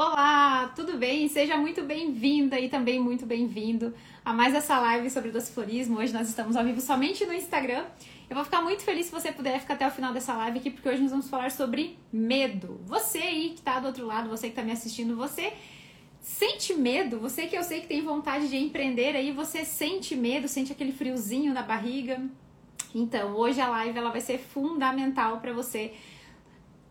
Olá, tudo bem? Seja muito bem-vinda e também muito bem-vindo a mais essa live sobre dociflorismo. Hoje nós estamos ao vivo somente no Instagram. Eu vou ficar muito feliz se você puder ficar até o final dessa live aqui, porque hoje nós vamos falar sobre medo. Você aí que está do outro lado, você que está me assistindo, você sente medo? Você que eu sei que tem vontade de empreender aí, você sente medo, sente aquele friozinho na barriga? Então, hoje a live ela vai ser fundamental para você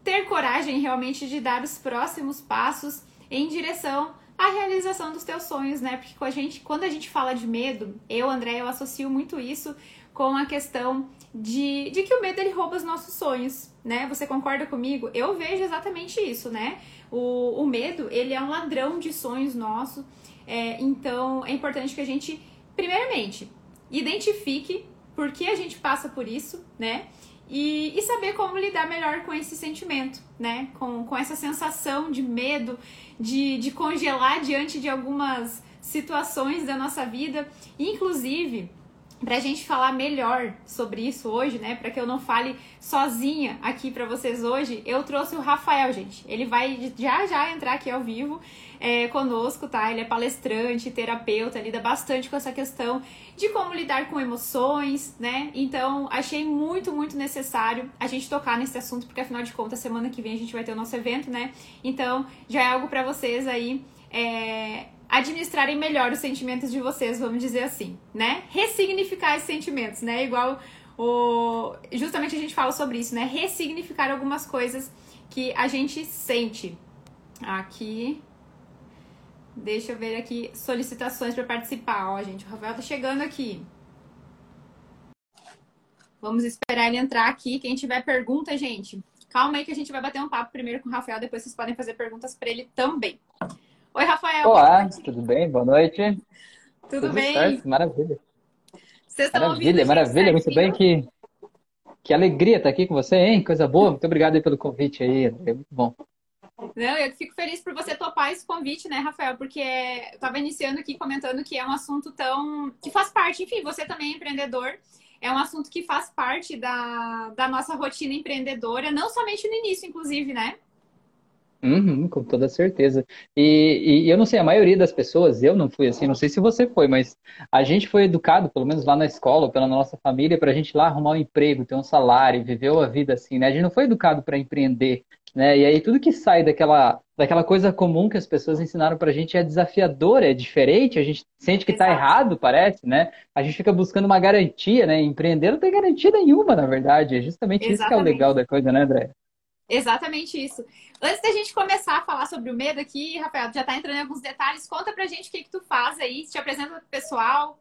ter coragem realmente de dar os próximos passos em direção à realização dos teus sonhos, né? Porque a gente, quando a gente fala de medo, eu, André, eu associo muito isso com a questão de, de que o medo ele rouba os nossos sonhos, né? Você concorda comigo? Eu vejo exatamente isso, né? O, o medo, ele é um ladrão de sonhos nosso. É, então, é importante que a gente, primeiramente, identifique por que a gente passa por isso, né? E, e, saber como lidar melhor com esse sentimento, né? Com, com essa sensação de medo, de, de congelar diante de algumas situações da nossa vida. Inclusive, para a gente falar melhor sobre isso hoje, né? Para que eu não fale sozinha aqui para vocês hoje, eu trouxe o Rafael, gente. Ele vai já já entrar aqui ao vivo é, conosco, tá? Ele é palestrante, terapeuta, lida bastante com essa questão de como lidar com emoções, né? Então, achei muito, muito necessário a gente tocar nesse assunto, porque afinal de contas, semana que vem a gente vai ter o nosso evento, né? Então, já é algo para vocês aí. É, administrarem melhor os sentimentos de vocês, vamos dizer assim, né? Ressignificar esses sentimentos, né? Igual o justamente a gente fala sobre isso, né? Ressignificar algumas coisas que a gente sente. Aqui Deixa eu ver aqui solicitações para participar, ó, gente. O Rafael tá chegando aqui. Vamos esperar ele entrar aqui. Quem tiver pergunta, gente, calma aí que a gente vai bater um papo primeiro com o Rafael, depois vocês podem fazer perguntas para ele também. Oi, Rafael. Olá, tudo bem? Boa noite. Tudo, tudo bem? Certo? Maravilha. Vocês estão maravilha, ouvindo, maravilha, muito bem que que alegria estar aqui com você, hein? Coisa boa. Muito obrigado aí pelo convite aí, é muito bom. Não, eu fico feliz por você topar esse convite, né, Rafael? Porque eu estava iniciando aqui comentando que é um assunto tão. que faz parte, enfim, você também é empreendedor. É um assunto que faz parte da, da nossa rotina empreendedora, não somente no início, inclusive, né? Uhum, com toda certeza. E, e, eu não sei, a maioria das pessoas, eu não fui assim, não sei se você foi, mas a gente foi educado, pelo menos lá na escola, pela nossa família, para a gente lá arrumar um emprego, ter um salário, viver a vida assim, né? A gente não foi educado para empreender, né? E aí tudo que sai daquela, daquela coisa comum que as pessoas ensinaram para a gente é desafiador, é diferente, a gente sente que está errado, parece, né? A gente fica buscando uma garantia, né? Empreender não tem garantia nenhuma, na verdade. É justamente Exatamente. isso que é o legal da coisa, né, André? Exatamente isso. Antes da gente começar a falar sobre o medo aqui, Rafael, já está entrando em alguns detalhes. Conta pra gente o que, que tu faz aí, te apresenta pro pessoal.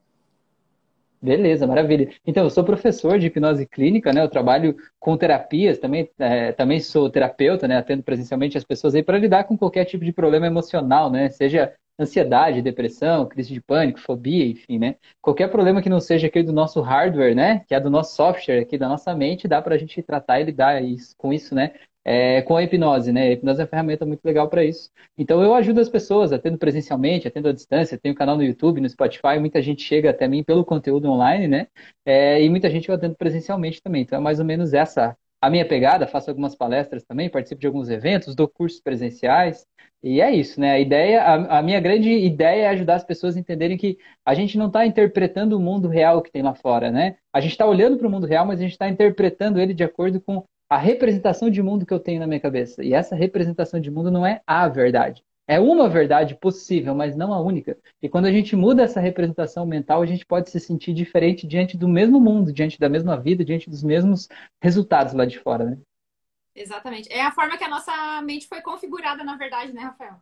Beleza, maravilha. Então, eu sou professor de hipnose clínica, né? Eu trabalho com terapias, também, é, também sou terapeuta, né? Atendo presencialmente as pessoas aí para lidar com qualquer tipo de problema emocional, né? Seja ansiedade, depressão, crise de pânico, fobia, enfim, né? Qualquer problema que não seja aquele do nosso hardware, né? Que é do nosso software aqui da nossa mente, dá para a gente tratar e lidar com isso, né? É, com a hipnose, né? A hipnose é uma ferramenta muito legal para isso. Então eu ajudo as pessoas, atendo presencialmente, atendo à distância, tenho canal no YouTube, no Spotify, muita gente chega até mim pelo conteúdo online, né? É, e muita gente eu atendo presencialmente também. Então é mais ou menos essa a minha pegada, faço algumas palestras também, participo de alguns eventos, dou cursos presenciais. E é isso, né? A ideia, a, a minha grande ideia é ajudar as pessoas a entenderem que a gente não está interpretando o mundo real que tem lá fora, né? A gente está olhando para o mundo real, mas a gente está interpretando ele de acordo com a representação de mundo que eu tenho na minha cabeça. E essa representação de mundo não é a verdade. É uma verdade possível, mas não a única. E quando a gente muda essa representação mental, a gente pode se sentir diferente diante do mesmo mundo, diante da mesma vida, diante dos mesmos resultados lá de fora, né? Exatamente. É a forma que a nossa mente foi configurada, na verdade, né, Rafael?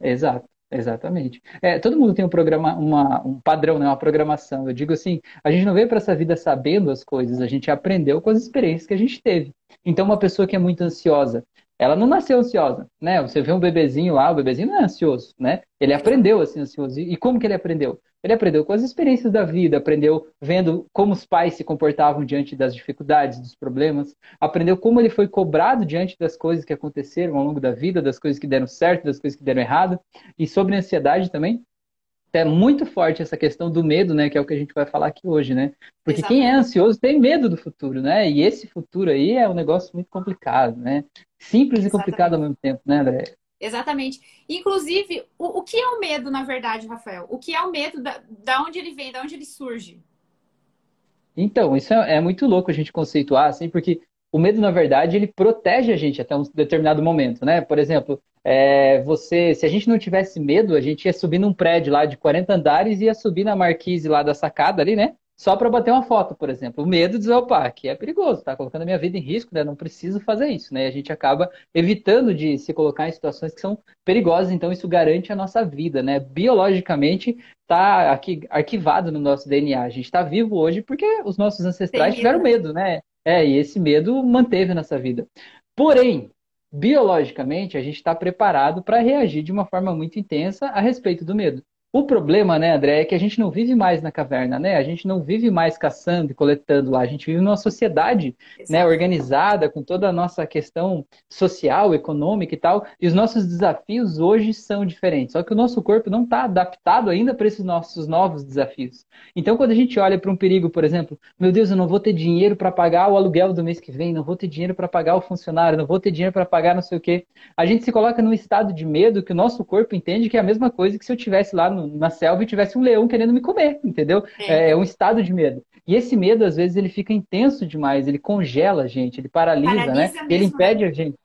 Exato. Exatamente. É, todo mundo tem um programa, uma, um padrão, né, uma programação. Eu digo assim, a gente não veio para essa vida sabendo as coisas, a gente aprendeu com as experiências que a gente teve. Então, uma pessoa que é muito ansiosa, ela não nasceu ansiosa, né? Você vê um bebezinho lá, o bebezinho não é ansioso, né? Ele aprendeu a ser ansioso. E como que ele aprendeu? Ele aprendeu com as experiências da vida, aprendeu vendo como os pais se comportavam diante das dificuldades, dos problemas, aprendeu como ele foi cobrado diante das coisas que aconteceram ao longo da vida, das coisas que deram certo, das coisas que deram errado. E sobre ansiedade também, é muito forte essa questão do medo, né? Que é o que a gente vai falar aqui hoje, né? Porque Exatamente. quem é ansioso tem medo do futuro, né? E esse futuro aí é um negócio muito complicado, né? Simples Exatamente. e complicado ao mesmo tempo, né, André? Exatamente. Inclusive, o, o que é o medo, na verdade, Rafael? O que é o medo, da, da onde ele vem, da onde ele surge? Então, isso é, é muito louco a gente conceituar, assim, porque o medo, na verdade, ele protege a gente até um determinado momento, né? Por exemplo, é, você, se a gente não tivesse medo, a gente ia subir num prédio lá de 40 andares e ia subir na marquise lá da sacada ali, né? Só para bater uma foto, por exemplo. O medo de dizer, opa, que é perigoso, tá colocando a minha vida em risco, né? Não preciso fazer isso, né? A gente acaba evitando de se colocar em situações que são perigosas, então isso garante a nossa vida, né? Biologicamente, tá aqui arquivado no nosso DNA. A gente está vivo hoje porque os nossos ancestrais tiveram medo, né? É, e esse medo manteve nessa vida. Porém, biologicamente, a gente está preparado para reagir de uma forma muito intensa a respeito do medo. O problema, né, André, é que a gente não vive mais na caverna, né? A gente não vive mais caçando e coletando lá. A gente vive numa sociedade né, organizada, com toda a nossa questão social, econômica e tal. E os nossos desafios hoje são diferentes. Só que o nosso corpo não está adaptado ainda para esses nossos novos desafios. Então, quando a gente olha para um perigo, por exemplo, meu Deus, eu não vou ter dinheiro para pagar o aluguel do mês que vem, não vou ter dinheiro para pagar o funcionário, não vou ter dinheiro para pagar não sei o quê. A gente se coloca num estado de medo que o nosso corpo entende que é a mesma coisa que se eu tivesse lá no na selva e tivesse um leão querendo me comer, entendeu? É. é um estado de medo. E esse medo, às vezes, ele fica intenso demais, ele congela a gente, ele paralisa, né? paralisa né? Ele impede a gente.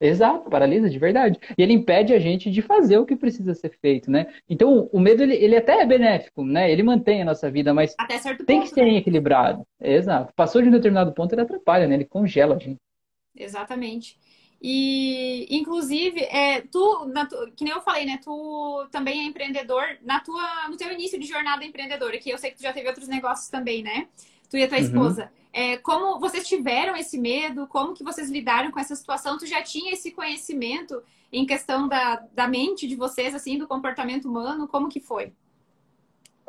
Exato, paralisa de verdade. E ele impede a gente de fazer o que precisa ser feito, né? Então, o medo, ele, ele até é benéfico, né? Ele mantém a nossa vida, mas tem ponto, que ser né? equilibrado. Exato. Passou de um determinado ponto, ele atrapalha, né? Ele congela a gente. Exatamente. E, inclusive, é, tu, tu, que nem eu falei, né? Tu também é empreendedor na tua, no teu início de jornada empreendedora, que eu sei que tu já teve outros negócios também, né? Tu e a tua uhum. esposa. É, como vocês tiveram esse medo? Como que vocês lidaram com essa situação? Tu já tinha esse conhecimento em questão da, da mente de vocês, assim, do comportamento humano? Como que foi?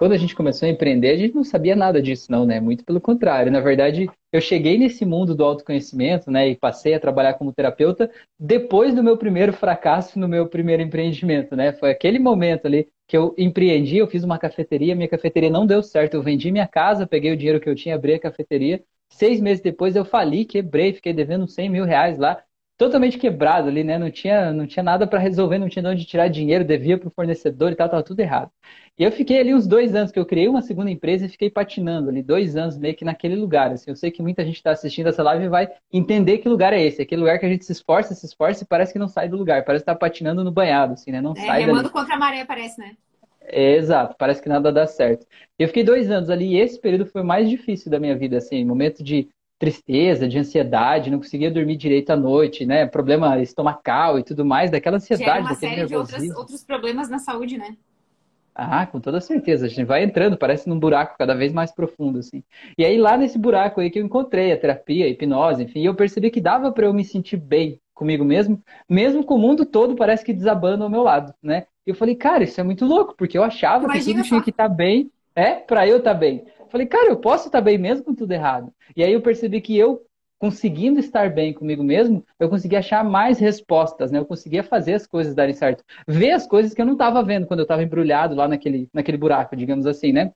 Quando a gente começou a empreender, a gente não sabia nada disso, não, né? Muito pelo contrário. Na verdade, eu cheguei nesse mundo do autoconhecimento, né? E passei a trabalhar como terapeuta depois do meu primeiro fracasso no meu primeiro empreendimento, né? Foi aquele momento ali que eu empreendi, eu fiz uma cafeteria, minha cafeteria não deu certo. Eu vendi minha casa, peguei o dinheiro que eu tinha, abri a cafeteria. Seis meses depois eu fali, quebrei, fiquei devendo 100 mil reais lá totalmente quebrado ali, né? Não tinha, não tinha nada para resolver, não tinha de onde tirar dinheiro, devia para o fornecedor e tal, tava tudo errado. E eu fiquei ali uns dois anos, que eu criei uma segunda empresa e fiquei patinando ali, dois anos meio que naquele lugar. Assim, eu sei que muita gente está assistindo essa live e vai entender que lugar é esse. Aquele lugar que a gente se esforça, se esforça e parece que não sai do lugar. Parece estar tá patinando no banhado, assim, né? Não é, sai remando contra a maré, parece, né? É, exato, parece que nada dá certo. Eu fiquei dois anos ali e esse período foi o mais difícil da minha vida, assim, momento de tristeza, de ansiedade, não conseguia dormir direito à noite, né? Problema estomacal e tudo mais, daquela ansiedade, uma série de outras, outros problemas na saúde, né? Ah, com toda certeza. A gente vai entrando, parece num buraco cada vez mais profundo, assim. E aí, lá nesse buraco aí que eu encontrei a terapia, a hipnose, enfim, eu percebi que dava para eu me sentir bem comigo mesmo, mesmo com o mundo todo parece que desabando ao meu lado, né? E eu falei, cara, isso é muito louco, porque eu achava Imagina que tudo só. tinha que estar tá bem, é, para eu estar tá bem. Falei, cara, eu posso estar bem mesmo com tudo errado. E aí eu percebi que eu, conseguindo estar bem comigo mesmo, eu conseguia achar mais respostas, né? Eu conseguia fazer as coisas darem certo. Ver as coisas que eu não estava vendo quando eu estava embrulhado lá naquele, naquele buraco, digamos assim, né?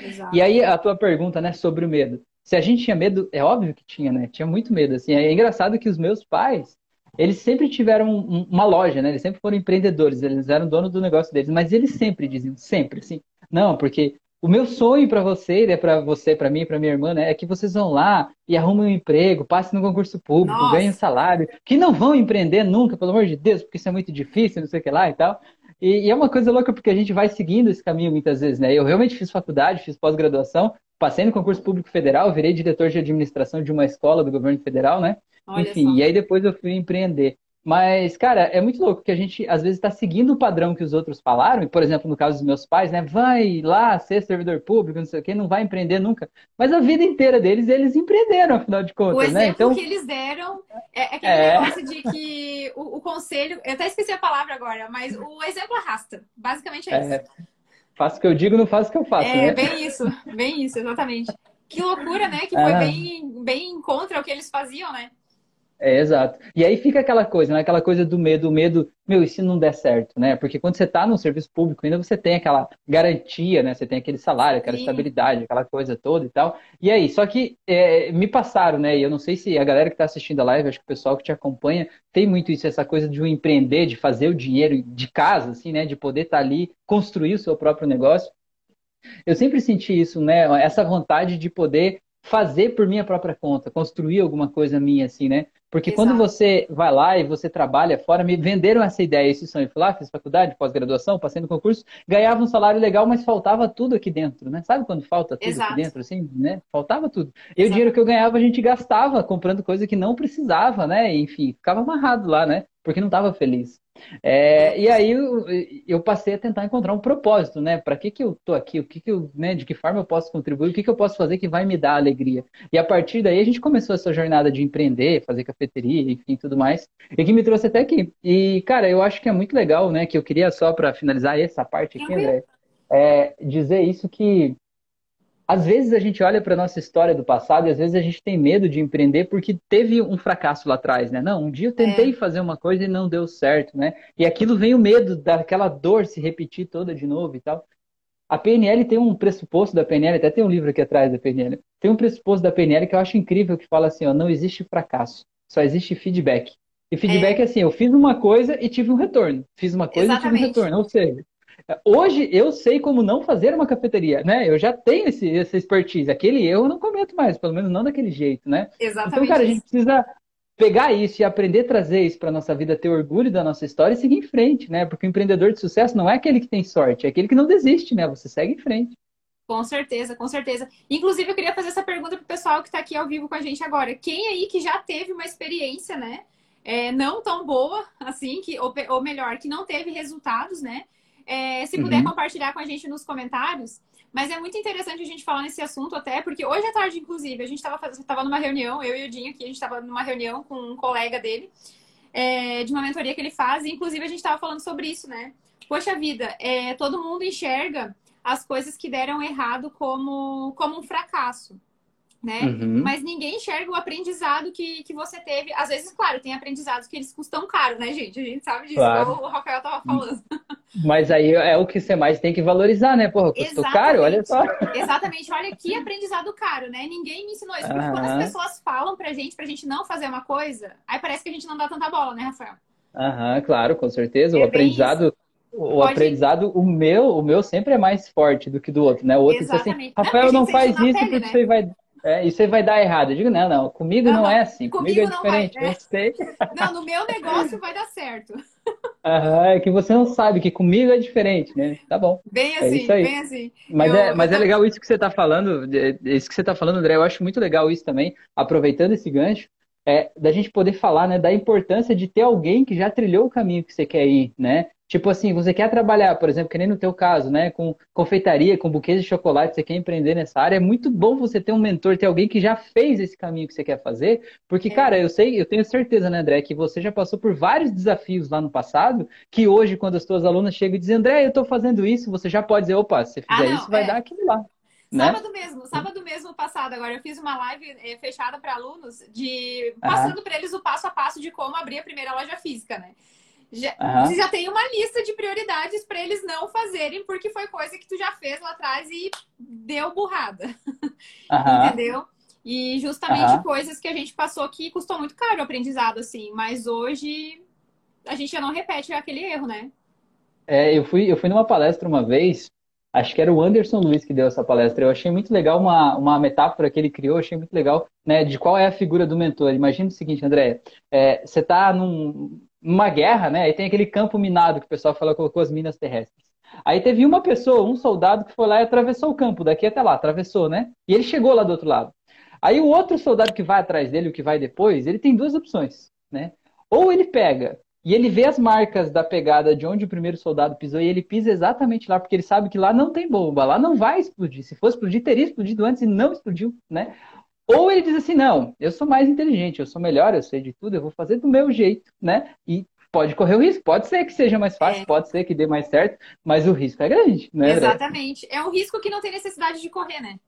Exato. E aí a tua pergunta, né, sobre o medo. Se a gente tinha medo, é óbvio que tinha, né? Tinha muito medo, assim. É engraçado que os meus pais, eles sempre tiveram uma loja, né? Eles sempre foram empreendedores, eles eram donos do negócio deles, mas eles sempre diziam, sempre assim, não, porque o meu sonho para você, né, para você, para mim, para minha irmã, né, é que vocês vão lá e arrumem um emprego, passem no concurso público, Nossa. ganhem um salário, que não vão empreender nunca, pelo amor de Deus, porque isso é muito difícil, não sei o que lá e tal. E, e é uma coisa louca porque a gente vai seguindo esse caminho muitas vezes, né? Eu realmente fiz faculdade, fiz pós-graduação, passei no concurso público federal, virei diretor de administração de uma escola do governo federal, né? Olha Enfim, só. e aí depois eu fui empreender. Mas, cara, é muito louco que a gente às vezes está seguindo o padrão que os outros falaram, e, por exemplo, no caso dos meus pais, né? Vai lá ser servidor público, não sei o quê, não vai empreender nunca. Mas a vida inteira deles, eles empreenderam, afinal de contas, o né? exemplo né? Então... que eles deram é, é aquele é... negócio de que o, o, conselho. Eu até esqueci a palavra agora, mas o exemplo arrasta. Basicamente é isso. É... Faço o que eu digo, não faço o que eu faço. É, né? bem isso, bem isso, exatamente. Que loucura, né? Que foi bem, bem contra o que eles faziam, né? É, exato. E aí fica aquela coisa, né? Aquela coisa do medo, o medo, meu, e se não der certo, né? Porque quando você está no serviço público, ainda você tem aquela garantia, né? Você tem aquele salário, aquela Sim. estabilidade, aquela coisa toda e tal. E aí, só que é, me passaram, né? E eu não sei se a galera que está assistindo a live, acho que o pessoal que te acompanha, tem muito isso, essa coisa de um empreender, de fazer o dinheiro de casa, assim, né? De poder estar tá ali, construir o seu próprio negócio. Eu sempre senti isso, né? Essa vontade de poder fazer por minha própria conta, construir alguma coisa minha, assim, né? Porque Exato. quando você vai lá e você trabalha fora, me venderam essa ideia, esse sonho. Eu fui lá, fiz faculdade, pós-graduação, passei no concurso, ganhava um salário legal, mas faltava tudo aqui dentro, né? Sabe quando falta tudo Exato. aqui dentro, assim, né? Faltava tudo. E Exato. o dinheiro que eu ganhava, a gente gastava comprando coisa que não precisava, né? Enfim, ficava amarrado lá, né? Porque não estava feliz. É, e aí eu, eu, passei a tentar encontrar um propósito, né? Para que, que eu tô aqui? O que, que eu, né? De que forma eu posso contribuir? O que, que eu posso fazer que vai me dar alegria? E a partir daí a gente começou essa jornada de empreender, fazer cafeteria, enfim, tudo mais, e que me trouxe até aqui. E cara, eu acho que é muito legal, né? Que eu queria só para finalizar essa parte aqui, André, é dizer isso que às vezes a gente olha para nossa história do passado e às vezes a gente tem medo de empreender porque teve um fracasso lá atrás, né? Não, um dia eu tentei é. fazer uma coisa e não deu certo, né? E aquilo vem o medo daquela dor se repetir toda de novo e tal. A PNL tem um pressuposto da PNL, até tem um livro aqui atrás da PNL. Tem um pressuposto da PNL que eu acho incrível que fala assim, ó, não existe fracasso, só existe feedback. E feedback é, é assim, eu fiz uma coisa e tive um retorno. Fiz uma coisa Exatamente. e tive um retorno. Ou seja, Hoje eu sei como não fazer uma cafeteria, né? Eu já tenho esse, essa expertise. Aquele erro eu não cometo mais, pelo menos não daquele jeito, né? Exatamente. Então, cara, a gente precisa pegar isso e aprender a trazer isso para nossa vida, ter orgulho da nossa história e seguir em frente, né? Porque o empreendedor de sucesso não é aquele que tem sorte, é aquele que não desiste, né? Você segue em frente. Com certeza, com certeza. Inclusive, eu queria fazer essa pergunta para o pessoal que está aqui ao vivo com a gente agora. Quem aí que já teve uma experiência, né? É, não tão boa, assim, que, ou, ou melhor, que não teve resultados, né? É, se puder uhum. compartilhar com a gente nos comentários. Mas é muito interessante a gente falar nesse assunto até, porque hoje à tarde, inclusive, a gente estava numa reunião, eu e o Dinho aqui, a gente estava numa reunião com um colega dele, é, de uma mentoria que ele faz, e inclusive a gente estava falando sobre isso, né? Poxa vida, é, todo mundo enxerga as coisas que deram errado como, como um fracasso né? Uhum. Mas ninguém enxerga o aprendizado que, que você teve. Às vezes, claro, tem aprendizados que eles custam caro, né, gente? A gente sabe disso, claro. o Rafael tava falando. Mas aí é o que você mais tem que valorizar, né? Porra, custou Exatamente. caro, olha só. Exatamente, olha que aprendizado caro, né? Ninguém me ensinou isso. Porque uhum. quando as pessoas falam pra gente, pra gente não fazer uma coisa, aí parece que a gente não dá tanta bola, né, Rafael? Aham, uhum, claro, com certeza. É o aprendizado. Isso. O Pode... aprendizado, o meu, o meu sempre é mais forte do que do outro, né? O outro Exatamente. diz assim, Rafael, não, não faz isso pele, porque né? você vai é, e você vai dar errado. Eu digo, não, não, comigo não, não é assim, comigo, comigo é diferente. Vai, né? sei. Não, no meu negócio vai dar certo. Aham, é que você não sabe que comigo é diferente, né? Tá bom. Bem é assim, bem assim. Mas, eu, é, mas eu... é legal isso que você está falando, isso que você está falando, André. Eu acho muito legal isso também, aproveitando esse gancho, é, da gente poder falar né, da importância de ter alguém que já trilhou o caminho que você quer ir, né? Tipo assim, você quer trabalhar, por exemplo, que nem no teu caso, né, com confeitaria, com buquês de chocolate, você quer empreender nessa área, é muito bom você ter um mentor, ter alguém que já fez esse caminho que você quer fazer, porque, é. cara, eu sei, eu tenho certeza, né, André, que você já passou por vários desafios lá no passado, que hoje, quando as tuas alunas chegam e dizem, André, eu estou fazendo isso, você já pode dizer, opa, se você fizer ah, não, isso, vai é. dar aquilo lá. Né? Sábado mesmo, sábado mesmo passado, agora eu fiz uma live é, fechada para alunos de passando para eles o passo a passo de como abrir a primeira loja física, né? Já, uhum. Você já tem uma lista de prioridades para eles não fazerem, porque foi coisa que tu já fez lá atrás e deu burrada. Uhum. Entendeu? E justamente uhum. coisas que a gente passou que custou muito caro o aprendizado, assim. Mas hoje a gente já não repete aquele erro, né? É, eu fui, eu fui numa palestra uma vez, acho que era o Anderson Luiz que deu essa palestra. Eu achei muito legal uma, uma metáfora que ele criou, achei muito legal, né, de qual é a figura do mentor. Imagina o seguinte, André, é, você está num, numa guerra, né? Aí tem aquele campo minado que o pessoal fala colocou as minas terrestres. Aí teve uma pessoa, um soldado que foi lá e atravessou o campo, daqui até lá, atravessou, né? E ele chegou lá do outro lado. Aí o outro soldado que vai atrás dele, o que vai depois, ele tem duas opções, né? Ou ele pega e ele vê as marcas da pegada de onde o primeiro soldado pisou e ele pisa exatamente lá, porque ele sabe que lá não tem bomba, lá não vai explodir. Se fosse explodir, teria explodido antes e não explodiu, né? Ou ele diz assim, não, eu sou mais inteligente, eu sou melhor, eu sei de tudo, eu vou fazer do meu jeito, né? E pode correr o risco, pode ser que seja mais fácil, é. pode ser que dê mais certo, mas o risco é grande, né? Exatamente. É um risco que não tem necessidade de correr, né?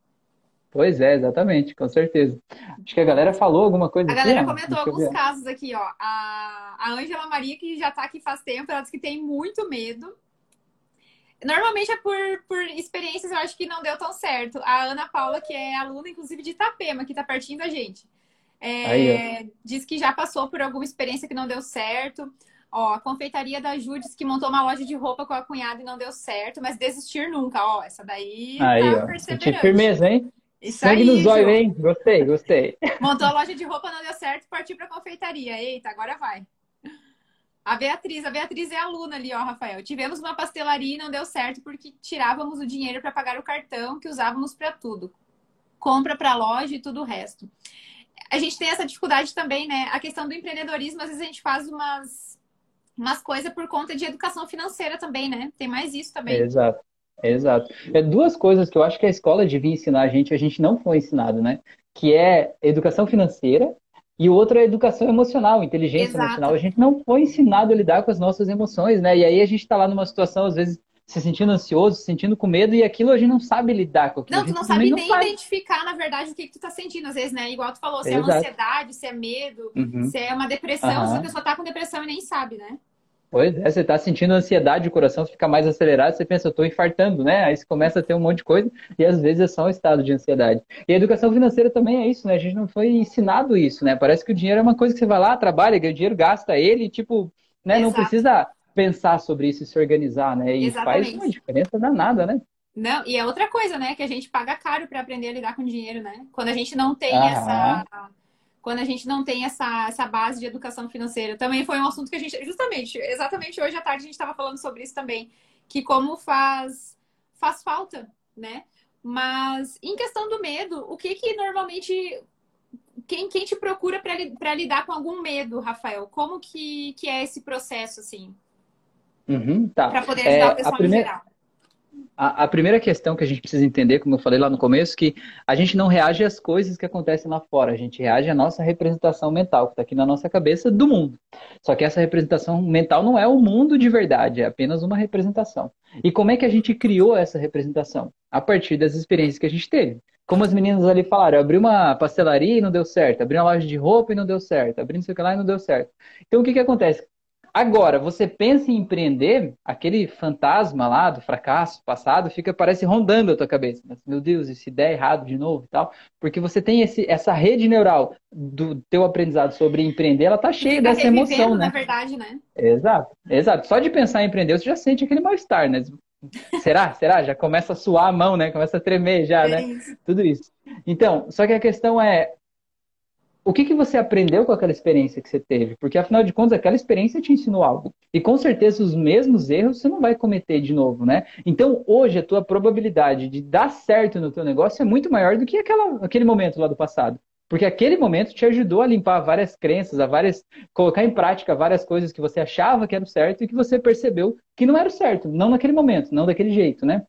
Pois é, exatamente, com certeza. Acho que a galera falou alguma coisa A galera comentou alguns casos aqui, ó. A Ângela Maria, que já tá aqui faz tempo, ela disse que tem muito medo. Normalmente é por, por experiências, eu acho que não deu tão certo. A Ana Paula, que é aluna, inclusive, de Itapema, que tá pertinho da gente. É, Aí, diz que já passou por alguma experiência que não deu certo. Ó, a confeitaria da Ju disse que montou uma loja de roupa com a cunhada e não deu certo, mas desistir nunca. Ó, essa daí aí, tá ó. firmeza, hein? Isso Sangue aí, no zóio, hein? Gostei, gostei. Montou a loja de roupa, não deu certo, partiu pra confeitaria. Eita, agora vai. A Beatriz, a Beatriz é aluna ali, ó, Rafael. Tivemos uma pastelaria e não deu certo porque tirávamos o dinheiro para pagar o cartão que usávamos para tudo. Compra para loja e tudo o resto. A gente tem essa dificuldade também, né? A questão do empreendedorismo, às vezes a gente faz umas, umas coisas por conta de educação financeira também, né? Tem mais isso também. Exato. Exato. É duas coisas que eu acho que a escola devia ensinar a gente, a gente não foi ensinado, né? Que é educação financeira e o outro é educação emocional, inteligência Exato. emocional. A gente não foi ensinado a lidar com as nossas emoções, né? E aí a gente está lá numa situação, às vezes, se sentindo ansioso, se sentindo com medo, e aquilo a gente não sabe lidar com aquilo. Não, tu não sabe nem não identificar, na verdade, o que, que tu tá sentindo, às vezes, né? Igual tu falou, se é uma ansiedade, se é medo, uhum. se é uma depressão, uhum. se a pessoa tá com depressão e nem sabe, né? Pois é, você está sentindo ansiedade, o coração fica mais acelerado, você pensa, eu estou infartando, né? Aí você começa a ter um monte de coisa e às vezes é só um estado de ansiedade. E a educação financeira também é isso, né? A gente não foi ensinado isso, né? Parece que o dinheiro é uma coisa que você vai lá, trabalha, ganha dinheiro, gasta ele, tipo, né? Não precisa pensar sobre isso e se organizar, né? E Exatamente. faz uma diferença danada, né? Não, e é outra coisa, né? Que a gente paga caro para aprender a lidar com dinheiro, né? Quando a gente não tem Aham. essa quando a gente não tem essa, essa base de educação financeira. Também foi um assunto que a gente, justamente, exatamente hoje à tarde a gente estava falando sobre isso também, que como faz, faz falta, né? Mas em questão do medo, o que que normalmente quem, quem te procura para lidar com algum medo, Rafael? Como que, que é esse processo assim? Uhum, tá. Para poder ajudar é, o pessoal primeira... geral. A, a, primeira questão que a gente precisa entender, como eu falei lá no começo, que a gente não reage às coisas que acontecem lá fora, a gente reage à nossa representação mental, que está aqui na nossa cabeça, do mundo. Só que essa representação mental não é o mundo de verdade, é apenas uma representação. E como é que a gente criou essa representação? A partir das experiências que a gente teve. Como as meninas ali falaram, abri uma pastelaria e não deu certo, abri uma loja de roupa e não deu certo, abri não sei o que lá e não deu certo. Então o que, que acontece? Agora, você pensa em empreender, aquele fantasma lá do fracasso passado fica, parece rondando a tua cabeça. Meu Deus, e se der errado de novo e tal? Porque você tem esse, essa rede neural do teu aprendizado sobre empreender, ela tá cheia dessa emoção, né? Na verdade, né? Exato, exato. Só de pensar em empreender, você já sente aquele mal-estar, né? Será? Será? Já começa a suar a mão, né? Começa a tremer já, é né? Isso. Tudo isso. Então, só que a questão é, o que, que você aprendeu com aquela experiência que você teve? Porque, afinal de contas, aquela experiência te ensinou algo. E, com certeza, os mesmos erros você não vai cometer de novo, né? Então, hoje, a tua probabilidade de dar certo no teu negócio é muito maior do que aquela, aquele momento lá do passado. Porque aquele momento te ajudou a limpar várias crenças, a várias colocar em prática várias coisas que você achava que eram certo e que você percebeu que não era certo, não naquele momento, não daquele jeito, né?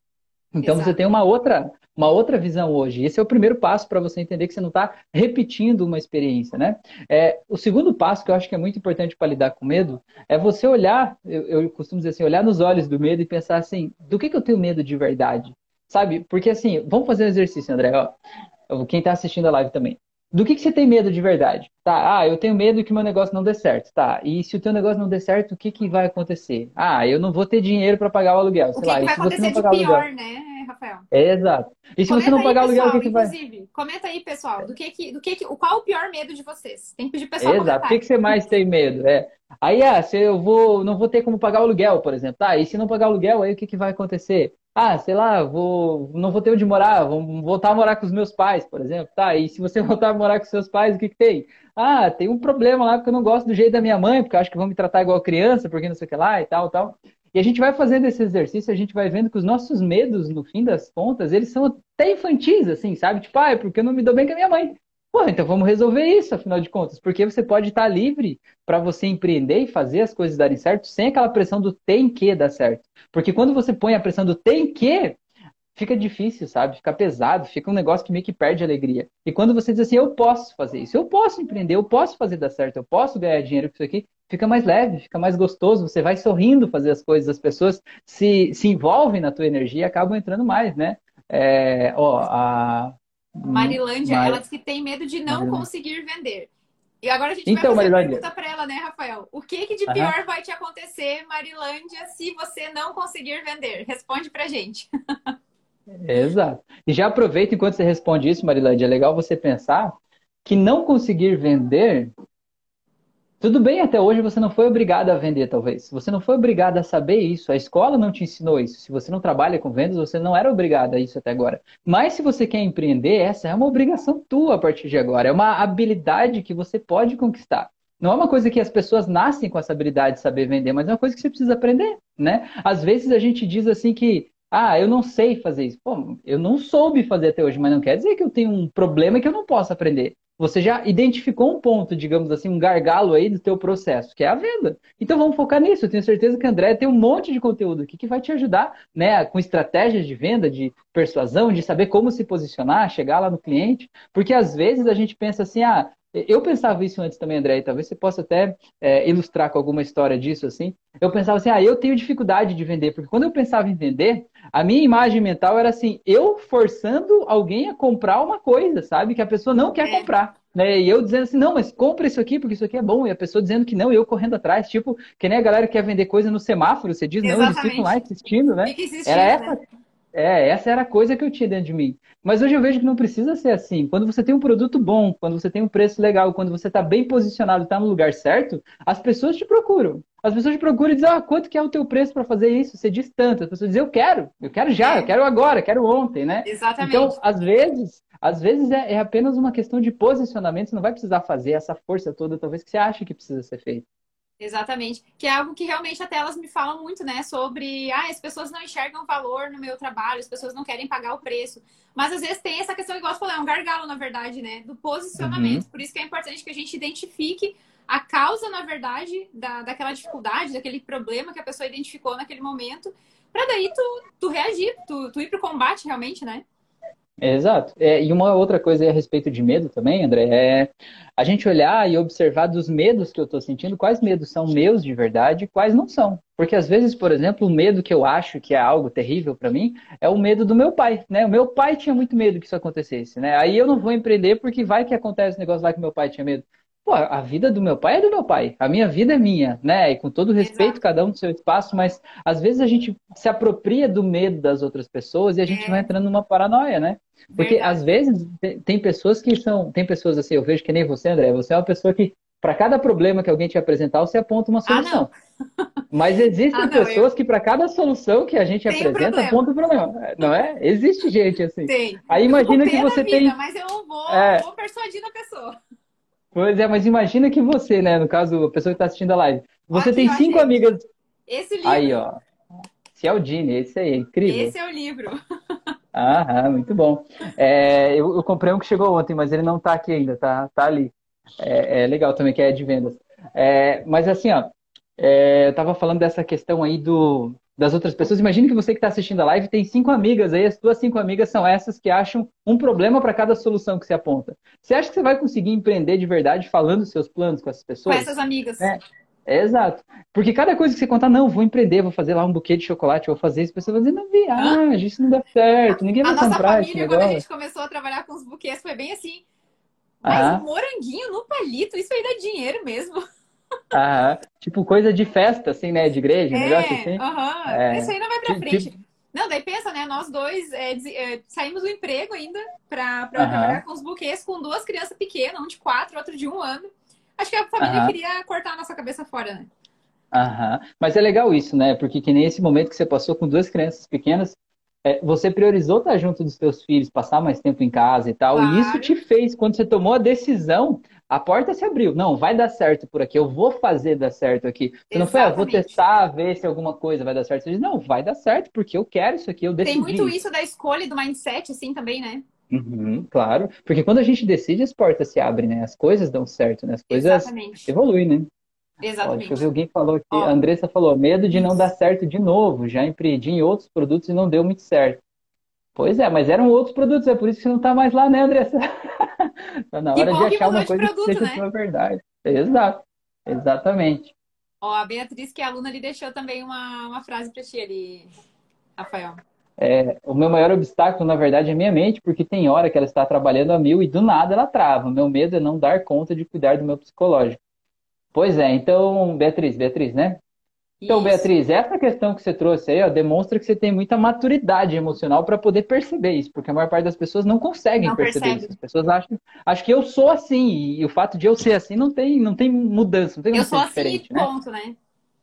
Então Exato. você tem uma outra uma outra visão hoje. Esse é o primeiro passo para você entender que você não está repetindo uma experiência, né? É, o segundo passo que eu acho que é muito importante para lidar com medo é você olhar, eu, eu, costumo dizer assim, olhar nos olhos do medo e pensar assim, do que, que eu tenho medo de verdade? Sabe? Porque assim, vamos fazer um exercício, André, ó. Quem está assistindo a live também. Do que, que você tem medo de verdade? Tá, ah, eu tenho medo que meu negócio não dê certo. Tá, e se o teu negócio não der certo, o que, que vai acontecer? Ah, eu não vou ter dinheiro para pagar o aluguel. O sei que lá, que vai acontecer de pior, aluguel? né? Rafael? É, exato. E se comenta você não pagar aí, aluguel, o que, que vai? Inclusive, comenta aí, pessoal, do que que, do que que, qual o pior medo de vocês? Tem que pedir pessoal Exato. O que, que você mais tem medo? É. Aí, ah, se eu vou, não vou ter como pagar o aluguel, por exemplo. Tá, e se não pagar o aluguel, aí o que, que vai acontecer? Ah, sei lá, vou, não vou ter onde morar, vou voltar a morar com os meus pais, por exemplo. Tá, e se você voltar a morar com seus pais, o que, que tem? Ah, tem um problema lá porque eu não gosto do jeito da minha mãe, porque eu acho que vão me tratar igual criança, porque não sei o que lá e tal, tal. E a gente vai fazendo esse exercício, a gente vai vendo que os nossos medos, no fim das contas, eles são até infantis, assim, sabe? Tipo, ah, é porque eu não me dou bem com a minha mãe. Pô, então vamos resolver isso, afinal de contas, porque você pode estar livre para você empreender e fazer as coisas darem certo sem aquela pressão do tem que dar certo. Porque quando você põe a pressão do tem que, fica difícil, sabe? Fica pesado, fica um negócio que meio que perde alegria. E quando você diz assim, eu posso fazer isso, eu posso empreender, eu posso fazer dar certo, eu posso ganhar dinheiro com isso aqui, fica mais leve, fica mais gostoso, você vai sorrindo fazer as coisas, as pessoas se, se envolvem na tua energia e acabam entrando mais, né? É, ó, a, Marilândia, Mar... ela diz que tem medo de não Marilândia. conseguir vender. E agora a gente então, vai fazer Marilândia. pergunta para ela, né, Rafael? O que, que de pior uhum. vai te acontecer, Marilândia, se você não conseguir vender? Responde pra gente. Exato. E já aproveita enquanto você responde isso, Marilândia, é legal você pensar que não conseguir vender tudo bem, até hoje você não foi obrigado a vender, talvez. Você não foi obrigado a saber isso. A escola não te ensinou isso. Se você não trabalha com vendas, você não era obrigado a isso até agora. Mas se você quer empreender, essa é uma obrigação tua a partir de agora. É uma habilidade que você pode conquistar. Não é uma coisa que as pessoas nascem com essa habilidade de saber vender, mas é uma coisa que você precisa aprender, né? Às vezes a gente diz assim que ah, eu não sei fazer isso. Pô, eu não soube fazer até hoje, mas não quer dizer que eu tenho um problema que eu não posso aprender você já identificou um ponto, digamos assim, um gargalo aí do teu processo, que é a venda. Então vamos focar nisso. Eu tenho certeza que a André tem um monte de conteúdo aqui que vai te ajudar, né, com estratégias de venda, de persuasão, de saber como se posicionar, chegar lá no cliente, porque às vezes a gente pensa assim, ah, eu pensava isso antes também, André, e talvez você possa até é, ilustrar com alguma história disso, assim. Eu pensava assim, ah, eu tenho dificuldade de vender, porque quando eu pensava em vender, a minha imagem mental era assim, eu forçando alguém a comprar uma coisa, sabe? Que a pessoa não quer é. comprar. Né? E eu dizendo assim, não, mas compra isso aqui, porque isso aqui é bom. E a pessoa dizendo que não, e eu correndo atrás. Tipo, que nem a galera que quer vender coisa no semáforo, você diz, Exatamente. não, eles ficam lá assistindo, né? Era essa, né? É, essa era a coisa que eu tinha dentro de mim. Mas hoje eu vejo que não precisa ser assim. Quando você tem um produto bom, quando você tem um preço legal, quando você está bem posicionado, está no lugar certo, as pessoas te procuram. As pessoas te procuram e dizem, ah, quanto que é o teu preço para fazer isso? Você diz tanto. As pessoas dizem, eu quero, eu quero já, eu quero agora, eu quero ontem, né? Exatamente. Então, às vezes, às vezes é, é apenas uma questão de posicionamento, você não vai precisar fazer essa força toda, talvez, que você acha que precisa ser feito. Exatamente. Que é algo que realmente até elas me falam muito, né? Sobre, ah, as pessoas não enxergam valor no meu trabalho, as pessoas não querem pagar o preço. Mas às vezes tem essa questão, igual você falou, é um gargalo, na verdade, né? Do posicionamento. Uhum. Por isso que é importante que a gente identifique a causa, na verdade, da, daquela dificuldade, daquele problema que a pessoa identificou naquele momento, para daí tu, tu reagir, tu, tu ir pro combate realmente, né? Exato. É, e uma outra coisa a respeito de medo também, André, é a gente olhar e observar dos medos que eu estou sentindo, quais medos são meus de verdade e quais não são. Porque às vezes, por exemplo, o medo que eu acho que é algo terrível para mim é o medo do meu pai, né? O meu pai tinha muito medo que isso acontecesse, né? Aí eu não vou empreender porque vai que acontece o negócio lá que meu pai tinha medo. Pô, a vida do meu pai é do meu pai, a minha vida é minha, né? E com todo respeito, Exato. cada um no seu espaço, mas às vezes a gente se apropria do medo das outras pessoas e a gente é. vai entrando numa paranoia, né? Porque Verdade. às vezes tem pessoas que são, tem pessoas assim, eu vejo que nem você, André, você é uma pessoa que para cada problema que alguém te apresentar, você aponta uma ah, solução. Ah, Mas existem ah, não, pessoas eu... que para cada solução que a gente tem apresenta, aponta o problema. Não é? Existe gente assim. Tem. Aí imagina que você vida, tem. Mas eu vou, é... vou persuadir a pessoa. Pois é, mas imagina que você, né, no caso, a pessoa que está assistindo a live, você Aqui, tem cinco ó, amigas. Esse livro. Aí, ó. Cialdini, esse aí, incrível. Esse é o livro. Ah, muito bom. É, eu, eu, comprei um que chegou ontem, mas ele não está aqui ainda, tá, tá ali. É, é, legal também, que é de vendas. É, mas assim, ó, é, eu estava falando dessa questão aí do, das outras pessoas. Imagina que você que está assistindo a live tem cinco amigas aí, as tuas cinco amigas são essas que acham um problema para cada solução que você aponta. Você acha que você vai conseguir empreender de verdade falando seus planos com essas pessoas? Com essas amigas. É, é, exato. Porque cada coisa que você contar, não, vou empreender, vou fazer lá um buquê de chocolate, vou fazer isso, a pessoa vai dizer, não, viagem, isso não dá certo, ninguém vai comprar família, quando a gente começou a trabalhar com os buquês, foi bem assim, mas ah. um moranguinho no palito, isso aí dá dinheiro mesmo. Ah, tipo coisa de festa, assim, né? De igreja, é, negócio assim. É. Isso aí não vai pra frente. Tipo... Não, daí pensa, né? Nós dois é, é, saímos do emprego ainda pra, pra uhum. trabalhar com os buquês com duas crianças pequenas, um de quatro, outro de um ano. Acho que a família uhum. queria cortar a nossa cabeça fora, né? Aham. Mas é legal isso, né? Porque que nem esse momento que você passou com duas crianças pequenas, é, você priorizou estar junto dos seus filhos, passar mais tempo em casa e tal. Claro. E isso te fez, quando você tomou a decisão, a porta se abriu. Não, vai dar certo por aqui, eu vou fazer dar certo aqui. Você não foi, ah, vou testar, ver se alguma coisa vai dar certo. Você diz, não, vai dar certo, porque eu quero isso aqui, eu decidi. Tem muito isso da escolha do mindset, assim, também, né? Uhum, claro, porque quando a gente decide, as portas se abrem, né? As coisas dão certo, né? As coisas Exatamente. evoluem, né? Exatamente. Deixa eu ver, alguém falou aqui, a Andressa falou, medo de não dar certo de novo. Já empreendi em outros produtos e não deu muito certo. Pois é, mas eram outros produtos, é por isso que você não está mais lá, né, Andressa? tá na hora de achar uma coisa produto, que seja né? sua verdade. Exato, exatamente. Ó, a Beatriz, que é aluna, ali deixou também uma, uma frase para ti ali, Rafael. É, o meu maior obstáculo, na verdade, é minha mente, porque tem hora que ela está trabalhando a mil e do nada ela trava. O meu medo é não dar conta de cuidar do meu psicológico. Pois é, então, Beatriz, Beatriz, né? Então, Isso. Beatriz, essa questão que você trouxe aí, ó, demonstra que você tem muita maturidade emocional para poder perceber isso, porque a maior parte das pessoas não conseguem Não perceber percebe. isso. As pessoas acham, acham que eu sou assim, e o fato de eu ser assim não tem, não tem mudança, não tem Eu sou assim e né? ponto, né?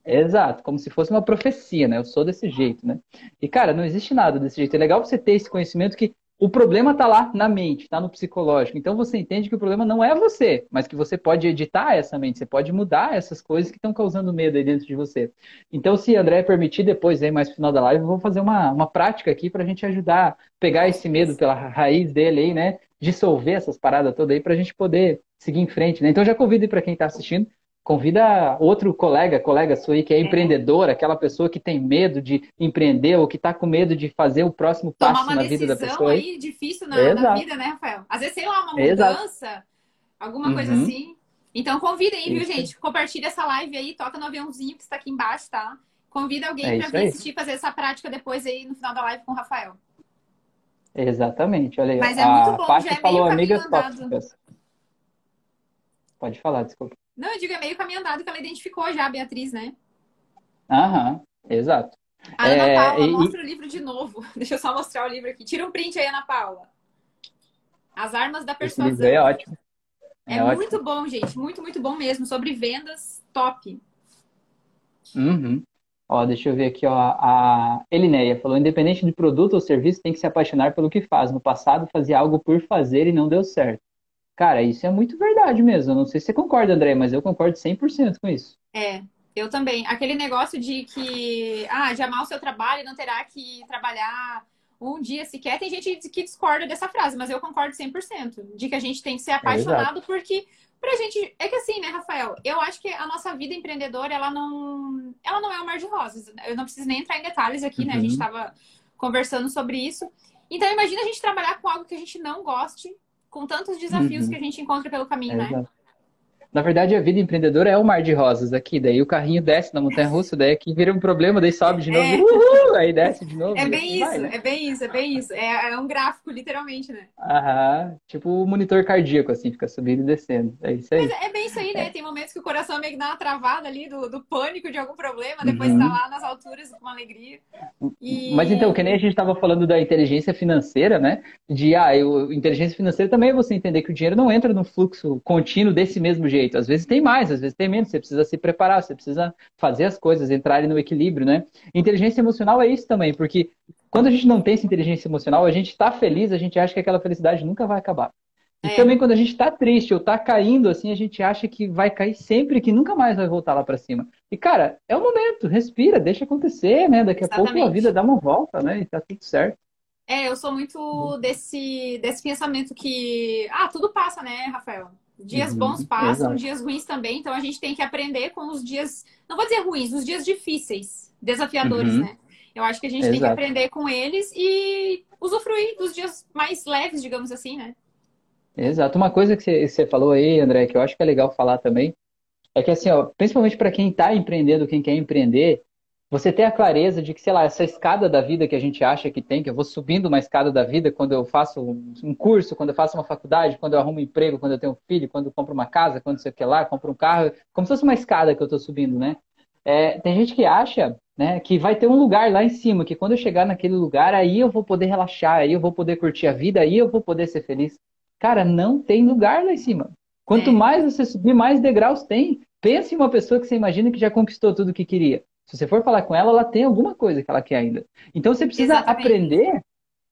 Exato, como se fosse uma profecia, né? Eu sou desse jeito, né? E, cara, não existe nada desse jeito. É legal você ter esse conhecimento que o problema tá lá na mente, tá no psicológico. Então você entende que o problema não é você, mas que você pode editar essa mente, você pode mudar essas coisas que estão causando medo aí dentro de você. Então, se André permitir, depois, aí, mais no final da live, eu vou fazer uma, uma prática aqui pra gente ajudar a pegar esse medo pela raiz dele aí, né? Dissolver essas paradas todas aí pra gente poder seguir em frente, né? Então já convido pra quem tá assistindo, Convida outro colega, colega sua aí que é empreendedor, aquela pessoa que tem medo de empreender ou que está com medo de fazer o próximo Tomar passo na vida da pessoa. aí. aí difícil na, na Exato. vida, né, Rafael? Às vezes, sei lá, uma Exato. mudança, alguma coisa Uhum. assim. Então convida aí, viu, Isso. gente? Compartilha essa live aí, toca no aviãozinho que está aqui embaixo, tá? Convida alguém É para vir aí. assistir, fazer essa prática depois aí no final da live com o Rafael. Exatamente, olha aí. Mas é a muito bom, Paty já é falou meio amigas tóxicas. Pode falar, desculpa. Não, eu digo, é meio caminho andado que ela identificou já a Beatriz, né? Aham, exato. A Ana É, Paula, e- mostra o livro de novo. Deixa eu só mostrar o livro aqui. Tira um print aí, Ana Paula. As Armas da Esse livro Persuasão. é ótimo. É, É ótimo. muito bom, gente. Muito, muito bom mesmo. Sobre vendas, top. Uhum. Ó, deixa eu ver aqui, ó. A Elineia falou: independente de produto ou serviço, tem que se apaixonar pelo que faz. No passado, fazia algo por fazer e não deu certo. Cara, isso é muito verdade mesmo. Eu não sei se você concorda, André, mas eu concordo 100% com isso. É, eu também. Aquele negócio de que, ah, de amar o seu trabalho não terá que trabalhar um dia sequer. Tem gente que discorda dessa frase, mas eu concordo 100%. De que a gente tem que ser apaixonado porque pra gente. É que assim, né, Rafael? Eu acho que a nossa vida empreendedora, ela não. Ela não é um mar de rosas. Eu não preciso nem entrar em detalhes aqui, né? A gente Uhum. tava conversando sobre isso. Então, imagina a gente trabalhar com algo que a gente não goste, com tantos desafios Uhum. que a gente encontra pelo caminho, né? Exato. Na verdade, a vida empreendedora é o mar de rosas aqui. Daí o carrinho desce na montanha-russa, daí aqui vira um problema, daí sobe de novo, É. uhul, aí desce de novo. É bem assim isso, vai, né? é bem isso, é bem isso. É, é um gráfico, literalmente, né? Aham, tipo o monitor cardíaco, assim, fica subindo e descendo. É isso aí. Mas é bem isso aí, né? Tem momentos que o coração meio que dá uma travada ali do, do pânico de algum problema, depois Uhum. tá lá nas alturas com alegria. E... Mas então, que nem a gente estava falando da inteligência financeira, né? De, ah, eu, inteligência financeira também é você entender que o dinheiro não entra no fluxo contínuo desse mesmo jeito. Às vezes tem mais, às vezes tem menos. Você precisa se preparar, você precisa fazer as coisas entrarem no equilíbrio, né? Inteligência emocional é isso também, porque quando a gente não tem essa inteligência emocional, a gente está feliz, a gente acha que aquela felicidade nunca vai acabar. E É. também quando a gente está triste ou está caindo, assim, a gente acha que vai cair sempre, que nunca mais vai voltar lá para cima. E, cara, é o momento, respira, deixa acontecer, né? Daqui a pouco a vida dá uma volta, né? E tá tudo certo. É, eu sou muito desse, desse pensamento que, ah, tudo passa, né, Rafael? Dias Uhum, bons passam, exato. dias ruins também, então a gente tem que aprender com os dias, não vou dizer ruins, os dias difíceis, desafiadores, Uhum. né? Eu acho que a gente tem que Exato. aprender com eles e usufruir dos dias mais leves, digamos assim, né? Exato. Uma coisa que você- você falou aí, André, que eu acho que é legal falar também, é que assim, ó, principalmente para quem está empreendendo, quem quer empreender, você ter a clareza de que, sei lá, essa escada da vida que a gente acha que tem, que eu vou subindo uma escada da vida quando eu faço um curso, quando eu faço uma faculdade, quando eu arrumo um emprego, quando eu tenho um filho, quando eu compro uma casa, quando sei o que lá, compro um carro, como se fosse uma escada que eu estou subindo, né? É, tem gente que acha, né, que vai ter um lugar lá em cima, que quando eu chegar naquele lugar, aí eu vou poder relaxar, aí eu vou poder curtir a vida, aí eu vou poder ser feliz. Cara, não tem lugar lá em cima. Quanto É. mais você subir, mais degraus tem. Pense em uma pessoa que você imagina que já conquistou tudo o que queria. Se você for falar com ela, ela tem alguma coisa que ela quer ainda. Então você precisa Exatamente. aprender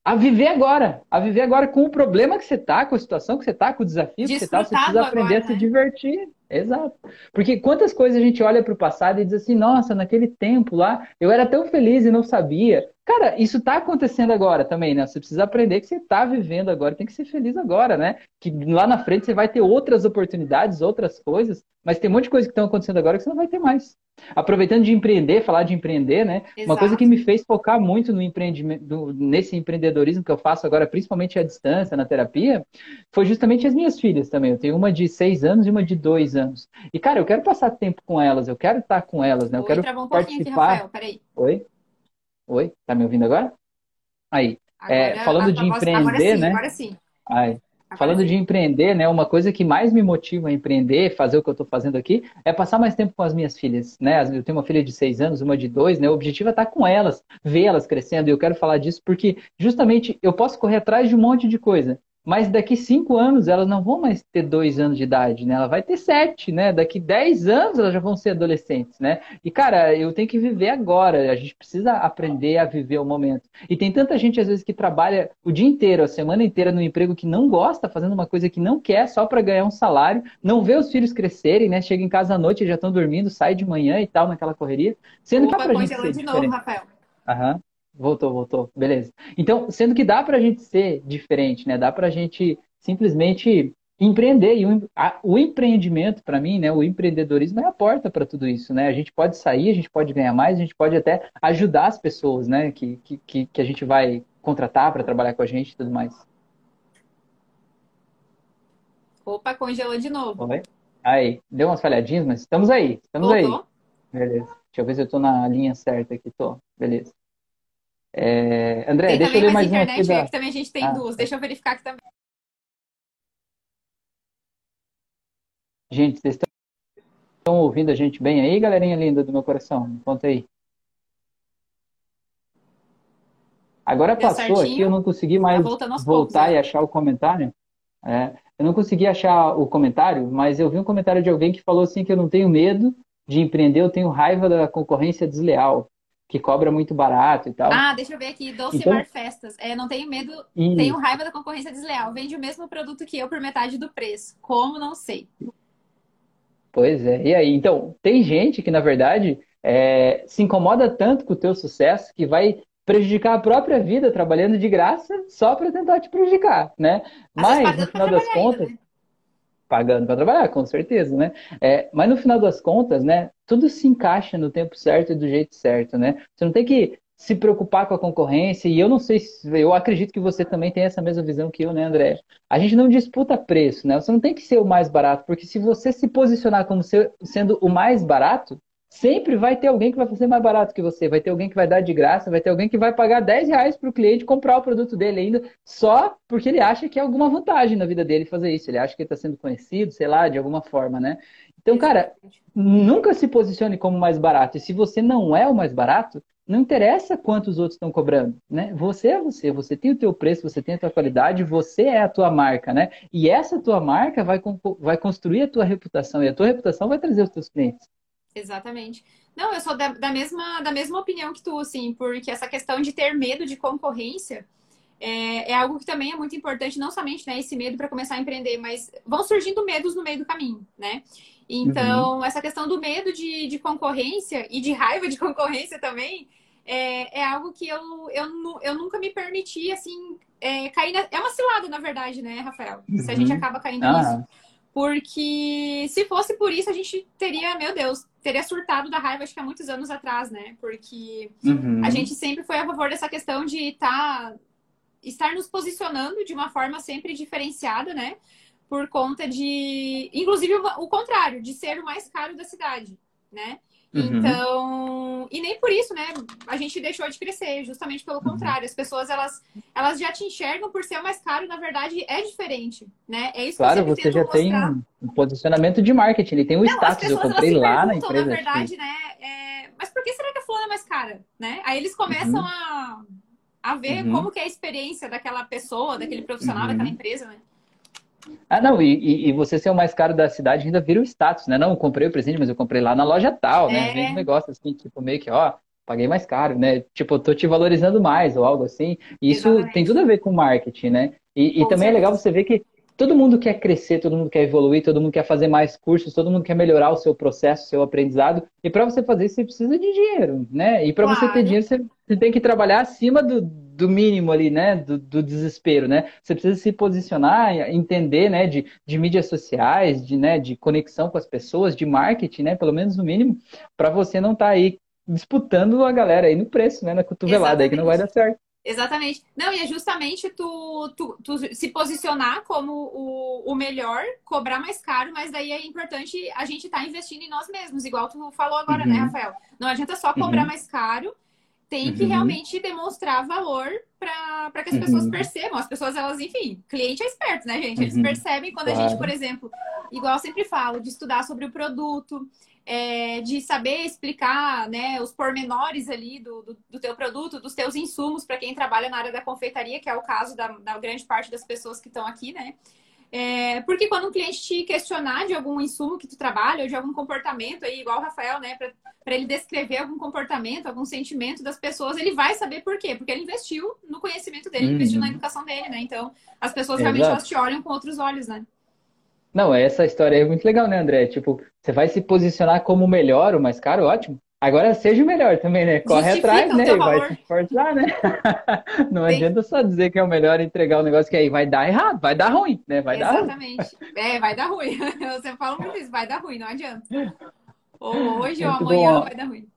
a viver agora. A viver agora com o problema que você tá, com a situação que você tá, com o desafio que você tá. Você precisa aprender agora, a se né? divertir. Exato. Porque quantas coisas a gente olha para o passado e diz assim, nossa, naquele tempo lá, eu era tão feliz e não sabia. Cara, isso tá acontecendo agora também, né? Você precisa aprender que você tá vivendo agora, tem que ser feliz agora, né? Que lá na frente você vai ter outras oportunidades, outras coisas, mas tem um monte de coisas que estão acontecendo agora que você não vai ter mais. Aproveitando de empreender, falar de empreender, né? Uma Exato. coisa que me fez focar muito no empreendimento, nesse empreendedorismo que eu faço agora, principalmente à distância, na terapia, foi justamente as minhas filhas também. Eu tenho uma de seis anos e uma de dois anos. E, cara, eu quero passar tempo com elas, eu quero estar com elas, né? Eu Oi, quero travou um pouquinho aqui, participar. Rafael, peraí. Oi? Oi? Tá me ouvindo agora? Aí, é, falando de empreender, agora sim, né? Agora sim. Aí. Falando de empreender, né? Uma coisa que mais me motiva a empreender, fazer o que eu estou fazendo aqui, é passar mais tempo com as minhas filhas, né? Eu tenho uma filha de seis anos, uma de dois, né? O objetivo é estar com elas, ver elas crescendo. E eu quero falar disso porque, justamente, eu posso correr atrás de um monte de coisa. Mas daqui cinco anos elas não vão mais ter dois anos de idade, né? Ela vai ter sete, né? Daqui dez anos elas já vão ser adolescentes, né? E cara, eu tenho que viver agora. A gente precisa aprender a viver o momento. E tem tanta gente às vezes que trabalha o dia inteiro, a semana inteira no emprego que não gosta, fazendo uma coisa que não quer só para ganhar um salário, não vê os filhos crescerem, né? Chega em casa à noite e já estão dormindo, sai de manhã e tal naquela correria, sendo Opa, que é pra gente ser de novo, Rafael. Aham. Voltou, voltou. Beleza. Então, sendo que dá para a gente ser diferente, né? Dá para a gente simplesmente empreender. E o, a, o empreendimento, para mim, né? O empreendedorismo é a porta para tudo isso, né? A gente pode sair, a gente pode ganhar mais, a gente pode até ajudar as pessoas, né? Que, que, que a gente vai contratar para trabalhar com a gente e tudo mais. Opa, congelou de novo. Oi? Aí, deu umas falhadinhas, mas estamos aí. Estamos Voltou? aí. Beleza. Deixa eu ver se eu estou na linha certa aqui. Tô. Beleza. É... André, tem deixa eu ler mais uma aqui. Da... também a gente tem ah, duas. Deixa eu verificar aqui também. Gente, vocês estão ouvindo a gente bem aí, galerinha linda do meu coração? Conta aí. Agora Deu passou certinho. aqui, eu não consegui mais voltar poucos, e é. achar o comentário. É, eu não consegui achar o comentário, mas eu vi um comentário de alguém que falou assim que eu não tenho medo de empreender, eu tenho raiva da concorrência desleal que cobra muito barato e tal. Ah, deixa eu ver aqui, Doce então... Mar Festas. É, não tenho medo, e... tenho raiva da concorrência desleal. Vende o mesmo produto que eu por metade do preço. Como, não sei. Pois é. E aí, então, tem gente que, na verdade, é, se incomoda tanto com o teu sucesso que vai prejudicar a própria vida trabalhando de graça só para tentar te prejudicar, né? Mas, no final das contas... Ainda, né? Pagando para trabalhar, com certeza, né? É, mas no final das contas, né, tudo se encaixa no tempo certo e do jeito certo, né? Você não tem que se preocupar com a concorrência, e eu não sei se, eu acredito que você também tem essa mesma visão que eu, né, André? A gente não disputa preço, né? Você não tem que ser o mais barato, porque se você se posicionar como sendo o mais barato, Sempre vai ter alguém que vai fazer mais barato que você, vai ter alguém que vai dar de graça, vai ter alguém que vai pagar 10 reais para o cliente comprar o produto dele ainda, só porque ele acha que é alguma vantagem na vida dele fazer isso. Ele acha que ele está sendo conhecido, sei lá, de alguma forma, né? Então, cara, nunca se posicione como mais barato. E se você não é o mais barato, não interessa quanto os outros estão cobrando, né? Você é você, você tem o teu preço, você tem a tua qualidade, você é a tua marca, né? E essa tua marca vai, vai construir a tua reputação e a tua reputação vai trazer os teus clientes. Exatamente. Não, eu sou da, da, mesma, da mesma opinião que tu, assim, porque essa questão de ter medo de concorrência é, é algo que também é muito importante, não somente né, esse medo para começar a empreender, mas vão surgindo medos no meio do caminho, né? Então, uhum. essa questão do medo de, de concorrência e de raiva de concorrência também é, é algo que eu, eu, eu nunca me permiti, assim, é, cair na... É uma cilada, na verdade, né, Rafael? Uhum. Se a gente uhum. acaba caindo ah. nisso. Porque se fosse por isso, a gente teria, meu Deus, teria surtado da raiva, acho que há muitos anos atrás, né? Porque uhum. a gente sempre foi a favor dessa questão de tá, estar nos posicionando de uma forma sempre diferenciada, né? Por conta de. Inclusive o contrário, de ser o mais caro da cidade, né? Uhum. Então, e nem por isso, né? A gente deixou de crescer, justamente pelo uhum. contrário. As pessoas, elas, elas já te enxergam por ser mais caro, na verdade, é diferente, né? É isso claro, que você já mostrar. tem um posicionamento de marketing, ele tem um Não, status. Eu comprei lá na empresa. Na verdade, né? É... Mas por que será que a fulana é mais cara, né? Aí eles começam uhum. a, a ver uhum. como que é a experiência daquela pessoa, daquele profissional, daquela uhum. empresa, né? Ah, não, e, e, você ser o mais caro da cidade ainda vira o status, né? Não, eu comprei o presente, mas eu comprei lá na loja tal, né? É. Vem um negócio assim, tipo, meio que, ó, paguei mais caro, né? Tipo, eu tô te valorizando mais ou algo assim. E isso Exatamente. tem tudo a ver com marketing, né? E, e também é legal você ver que todo mundo quer crescer, todo mundo quer evoluir, todo mundo quer fazer mais cursos, todo mundo quer melhorar o seu processo, o seu aprendizado. E para você fazer isso, você precisa de dinheiro, né? E para claro. você ter dinheiro, você, você tem que trabalhar acima do do mínimo ali, né? Do, do, desespero, né? Você precisa se posicionar, entender, né? De, de mídias sociais, de, né? de conexão com as pessoas, de marketing, né? Pelo menos no mínimo, para você não estar tá aí disputando a galera aí no preço, né? Na cotovelada Exatamente. aí que não vai dar certo. Exatamente. Não, e é justamente tu, tu, tu, se posicionar como o, o melhor, cobrar mais caro, mas daí é importante a gente estar tá investindo em nós mesmos, igual tu falou agora, né, uhum. né, Rafael? Não adianta só cobrar uhum. mais caro tem que uhum. realmente demonstrar valor para que as pessoas uhum. percebam. As pessoas, elas, enfim, cliente é esperto, né, gente? Eles uhum. percebem quando claro. a gente, por exemplo, igual eu sempre falo, de estudar sobre o produto, é, de saber explicar né, os pormenores ali do, do, do teu produto, dos teus insumos, para quem trabalha na área da confeitaria, que é o caso da, da grande parte das pessoas que estão aqui, né? É, porque quando um cliente te questionar de algum insumo que tu trabalha, ou de algum comportamento, aí, igual o Rafael, né, para ele descrever algum comportamento, algum sentimento das pessoas, ele vai saber por quê? Porque ele investiu no conhecimento dele, uhum. investiu na educação dele, né? Então, as pessoas Exato. realmente elas te olham com outros olhos, né? Não, essa história é muito legal, né, André? Tipo, você vai se posicionar como o melhor, o mais caro, ótimo. Agora seja o melhor também, né? Corre Justifica atrás, né? E vai se esforçar, né? Não adianta só dizer que é o melhor entregar um negócio que aí vai dar errado, vai dar ruim, né? Vai Exatamente. dar ruim. É, vai dar ruim. Você fala muito isso, vai dar ruim, não adianta. Ou hoje muito ou amanhã bom. vai dar ruim.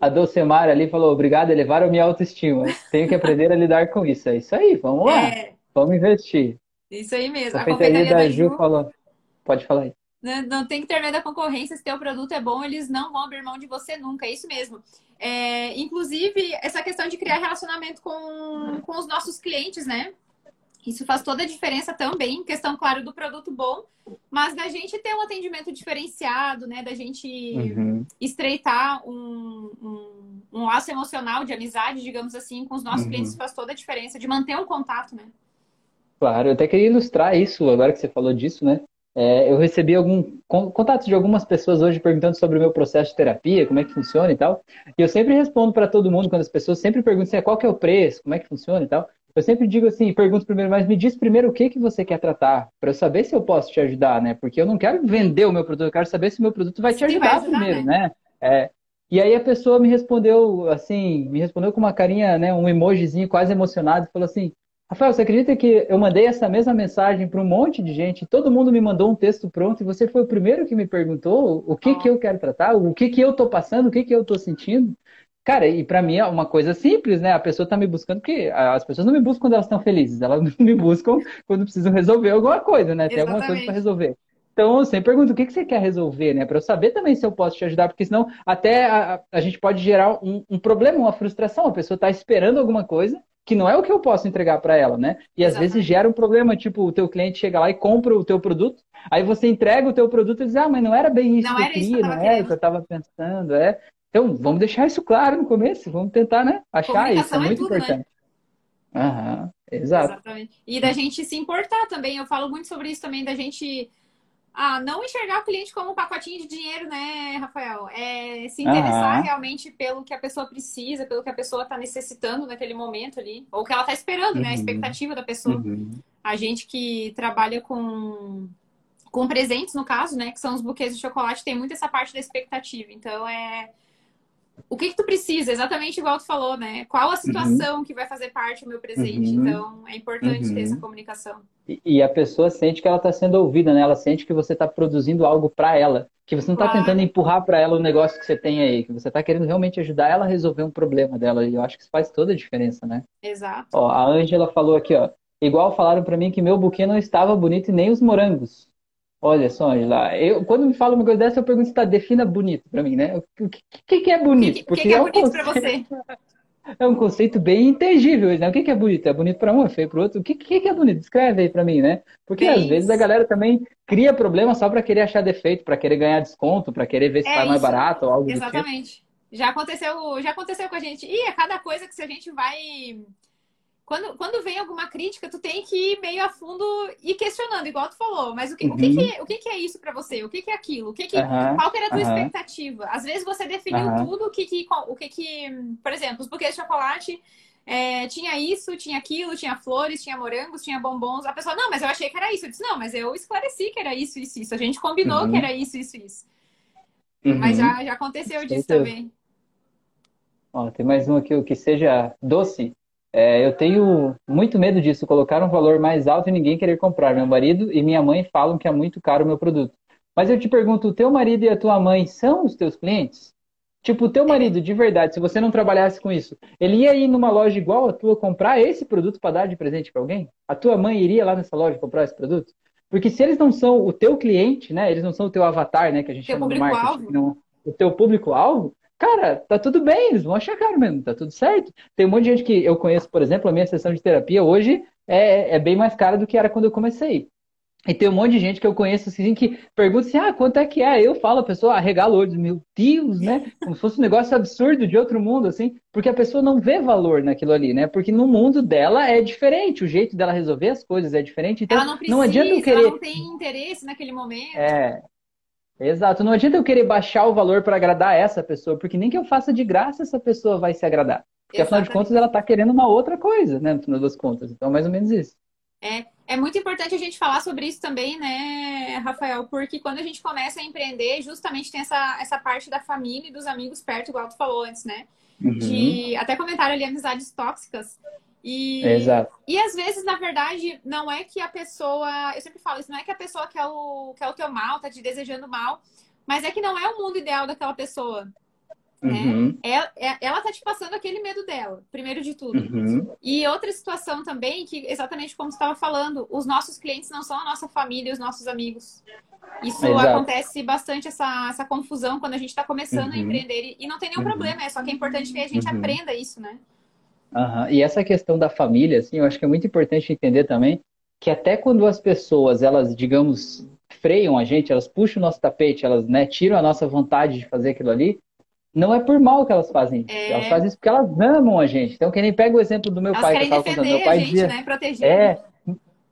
A Dolcemar ali falou, obrigado, elevaram minha autoestima. Tenho que aprender a lidar com isso. É isso aí, vamos lá. É. Vamos investir. Isso aí mesmo. A, a confeitaria da, da Ju falou. Pode falar aí. Não, não tem que ter medo da concorrência. Se teu produto é bom, eles não vão abrir mão de você nunca. É isso mesmo. É, inclusive, essa questão de criar relacionamento com, com os nossos clientes, né? Isso faz toda a diferença também, questão, claro, do produto bom, mas da gente ter um atendimento diferenciado, né? Da gente uhum. estreitar um, um, um, laço emocional de amizade, digamos assim, com os nossos uhum. clientes faz toda a diferença, de manter um contato, né? Claro, eu até queria ilustrar isso agora que você falou disso, né? É, eu recebi algum contato de algumas pessoas hoje perguntando sobre o meu processo de terapia, como é que funciona e tal. E eu sempre respondo para todo mundo quando as pessoas sempre perguntam assim, qual que é o preço, como é que funciona e tal. Eu sempre digo assim, pergunto primeiro, mas me diz primeiro o que que você quer tratar, para eu saber se eu posso te ajudar, né? Porque eu não quero vender o meu produto, eu quero saber se o meu produto vai te ajudar, vai ajudar primeiro, né? né? É, e aí a pessoa me respondeu assim, me respondeu com uma carinha, né, um emojizinho quase emocionado, falou assim: Rafael, você acredita que eu mandei essa mesma mensagem para um monte de gente, todo mundo me mandou um texto pronto e você foi o primeiro que me perguntou o que, que eu quero tratar, o que, que eu estou passando, o que, que eu estou sentindo? Cara, e para mim é uma coisa simples, né? A pessoa está me buscando, porque as pessoas não me buscam quando elas estão felizes, elas me buscam quando precisam resolver alguma coisa, né? Tem Exatamente. alguma coisa para resolver. Então, eu sempre pergunto o que, que você quer resolver, né? Para eu saber também se eu posso te ajudar, porque senão até a, a gente pode gerar um, um problema, uma frustração. A pessoa está esperando alguma coisa que não é o que eu posso entregar para ela, né? E às Exatamente. vezes gera um problema, tipo, o teu cliente chega lá e compra o teu produto, aí você entrega o teu produto e diz, ah, mas não era bem isso não que eu queria, não era o que eu estava pensando, é. Então, vamos deixar isso claro no começo, vamos tentar, né? Achar isso, é, é muito tudo, né? importante. Né? Aham, exato. Exatamente. E da gente se importar também, eu falo muito sobre isso também, da gente ah, não enxergar o cliente como um pacotinho de dinheiro, né, Rafael? É se interessar uhum. realmente pelo que a pessoa precisa, pelo que a pessoa está necessitando naquele momento ali, ou que ela está esperando, uhum. né? A uhum. expectativa da pessoa. Uhum. A gente que trabalha com com presentes, no caso, né, que são os buquês de chocolate, tem muito essa parte da expectativa. Então, é o que, que tu precisa, exatamente igual tu falou, né? Qual a situação uhum. que vai fazer parte do meu presente? Uhum. Então, é importante uhum. ter essa comunicação. E, e, a pessoa sente que ela está sendo ouvida, né? Ela sente que você está produzindo algo para ela. Que você não está claro. tentando empurrar para ela o negócio que você tem aí. Que você está querendo realmente ajudar ela a resolver um problema dela. E eu acho que isso faz toda a diferença, né? Exato. Ó, a Ângela falou aqui, ó. Igual falaram para mim que meu buquê não estava bonito e nem os morangos. Olha só, Angela, eu, quando me fala uma coisa dessa, eu pergunto se tá, defina bonito para mim, né? O que, que, que é bonito? O que, que, é, é bonito para você? É um conceito bem intangível, né? O que, que é bonito? É bonito para um, é feio para outro? O que, que, é bonito? Escreve aí para mim, né? Porque às vezes a galera também cria problema só para querer achar defeito, para querer ganhar desconto, para querer ver se é faz mais barato ou algo Exatamente. Tipo. Já aconteceu, já aconteceu com a gente. E é cada coisa que se a gente vai quando, quando vem alguma crítica, tu tem que ir meio a fundo e questionando, igual tu falou. Mas o que, uhum. o que, que, o que, que é isso para você? O que, que é aquilo? O que que, uhum. Qual que era a tua uhum. expectativa? Às vezes você definiu tudo, o que, que, o que, que. Por exemplo, os buquês de chocolate. É, tinha isso, tinha aquilo, tinha flores, tinha morangos, tinha bombons. A pessoa, não, mas eu achei que era isso. Eu disse, não, mas eu esclareci que era isso, isso, isso. A gente combinou que uhum. era isso, isso, isso. Mas uhum. já, já aconteceu disso também. Ó, tem mais um aqui, o que seja doce, é, eu tenho muito medo disso, colocar um valor mais alto e ninguém querer comprar. Meu marido e minha mãe falam que é muito caro o meu produto. Mas eu te pergunto, o teu marido e a tua mãe são os teus clientes? Tipo, o teu marido, de verdade, se você não trabalhasse com isso, ele ia ir numa loja igual a tua comprar esse produto para dar de presente para alguém? A tua mãe iria lá nessa loja comprar esse produto? Porque se eles não são o teu cliente, né? Eles não são o teu avatar, né? Que a gente teu chama de marketing. Não, o teu público-alvo, cara, tá tudo bem, eles vão achar caro mesmo, tá tudo certo. Tem um monte de gente que eu conheço, por exemplo, a minha sessão de terapia hoje é, é bem mais cara do que era quando eu comecei. E tem um monte de gente que eu conheço assim que pergunta assim: ah, quanto é que é? Eu falo, a pessoa arregala o olho, meu Deus, né? Como se fosse um negócio absurdo de outro mundo, assim, porque a pessoa não vê valor naquilo ali, né? Porque no mundo dela é diferente, o jeito dela resolver as coisas é diferente. Então, ela não precisa, não adianta eu querer. Ela não tem interesse naquele momento. É. Exato, não adianta eu querer baixar o valor para agradar essa pessoa, porque nem que eu faça de graça essa pessoa vai se agradar. Porque Exatamente. afinal de contas ela está querendo uma outra coisa, né? No final das contas. Então, mais ou menos isso. É, é muito importante a gente falar sobre isso também, né, Rafael? Porque quando a gente começa a empreender, justamente tem essa, essa parte da família e dos amigos perto, igual tu falou antes, né? Uhum. De até comentaram ali amizades tóxicas. E, Exato. e às vezes, na verdade, não é que a pessoa. Eu sempre falo isso, não é que a pessoa quer o, quer o teu mal, tá te desejando mal, mas é que não é o mundo ideal daquela pessoa. Né? Uhum. Ela, é, ela tá te passando aquele medo dela, primeiro de tudo. Uhum. E outra situação também, que exatamente como você estava falando, os nossos clientes não são a nossa família, os nossos amigos. Isso Exato. acontece bastante, essa, essa confusão, quando a gente está começando uhum. a empreender. E não tem nenhum uhum. problema, é só que é importante que a gente uhum. aprenda isso, né? E essa questão da família, assim, eu acho que é muito importante entender também que até quando as pessoas, elas, digamos, freiam a gente, elas puxam o nosso tapete, elas né, tiram a nossa vontade de fazer aquilo ali, não é por mal que elas fazem isso. É... Elas fazem isso porque elas amam a gente. Então, que nem pega o exemplo do meu elas pai que eu estava contando. Meu pai gente, dizia, né? Proteger. É,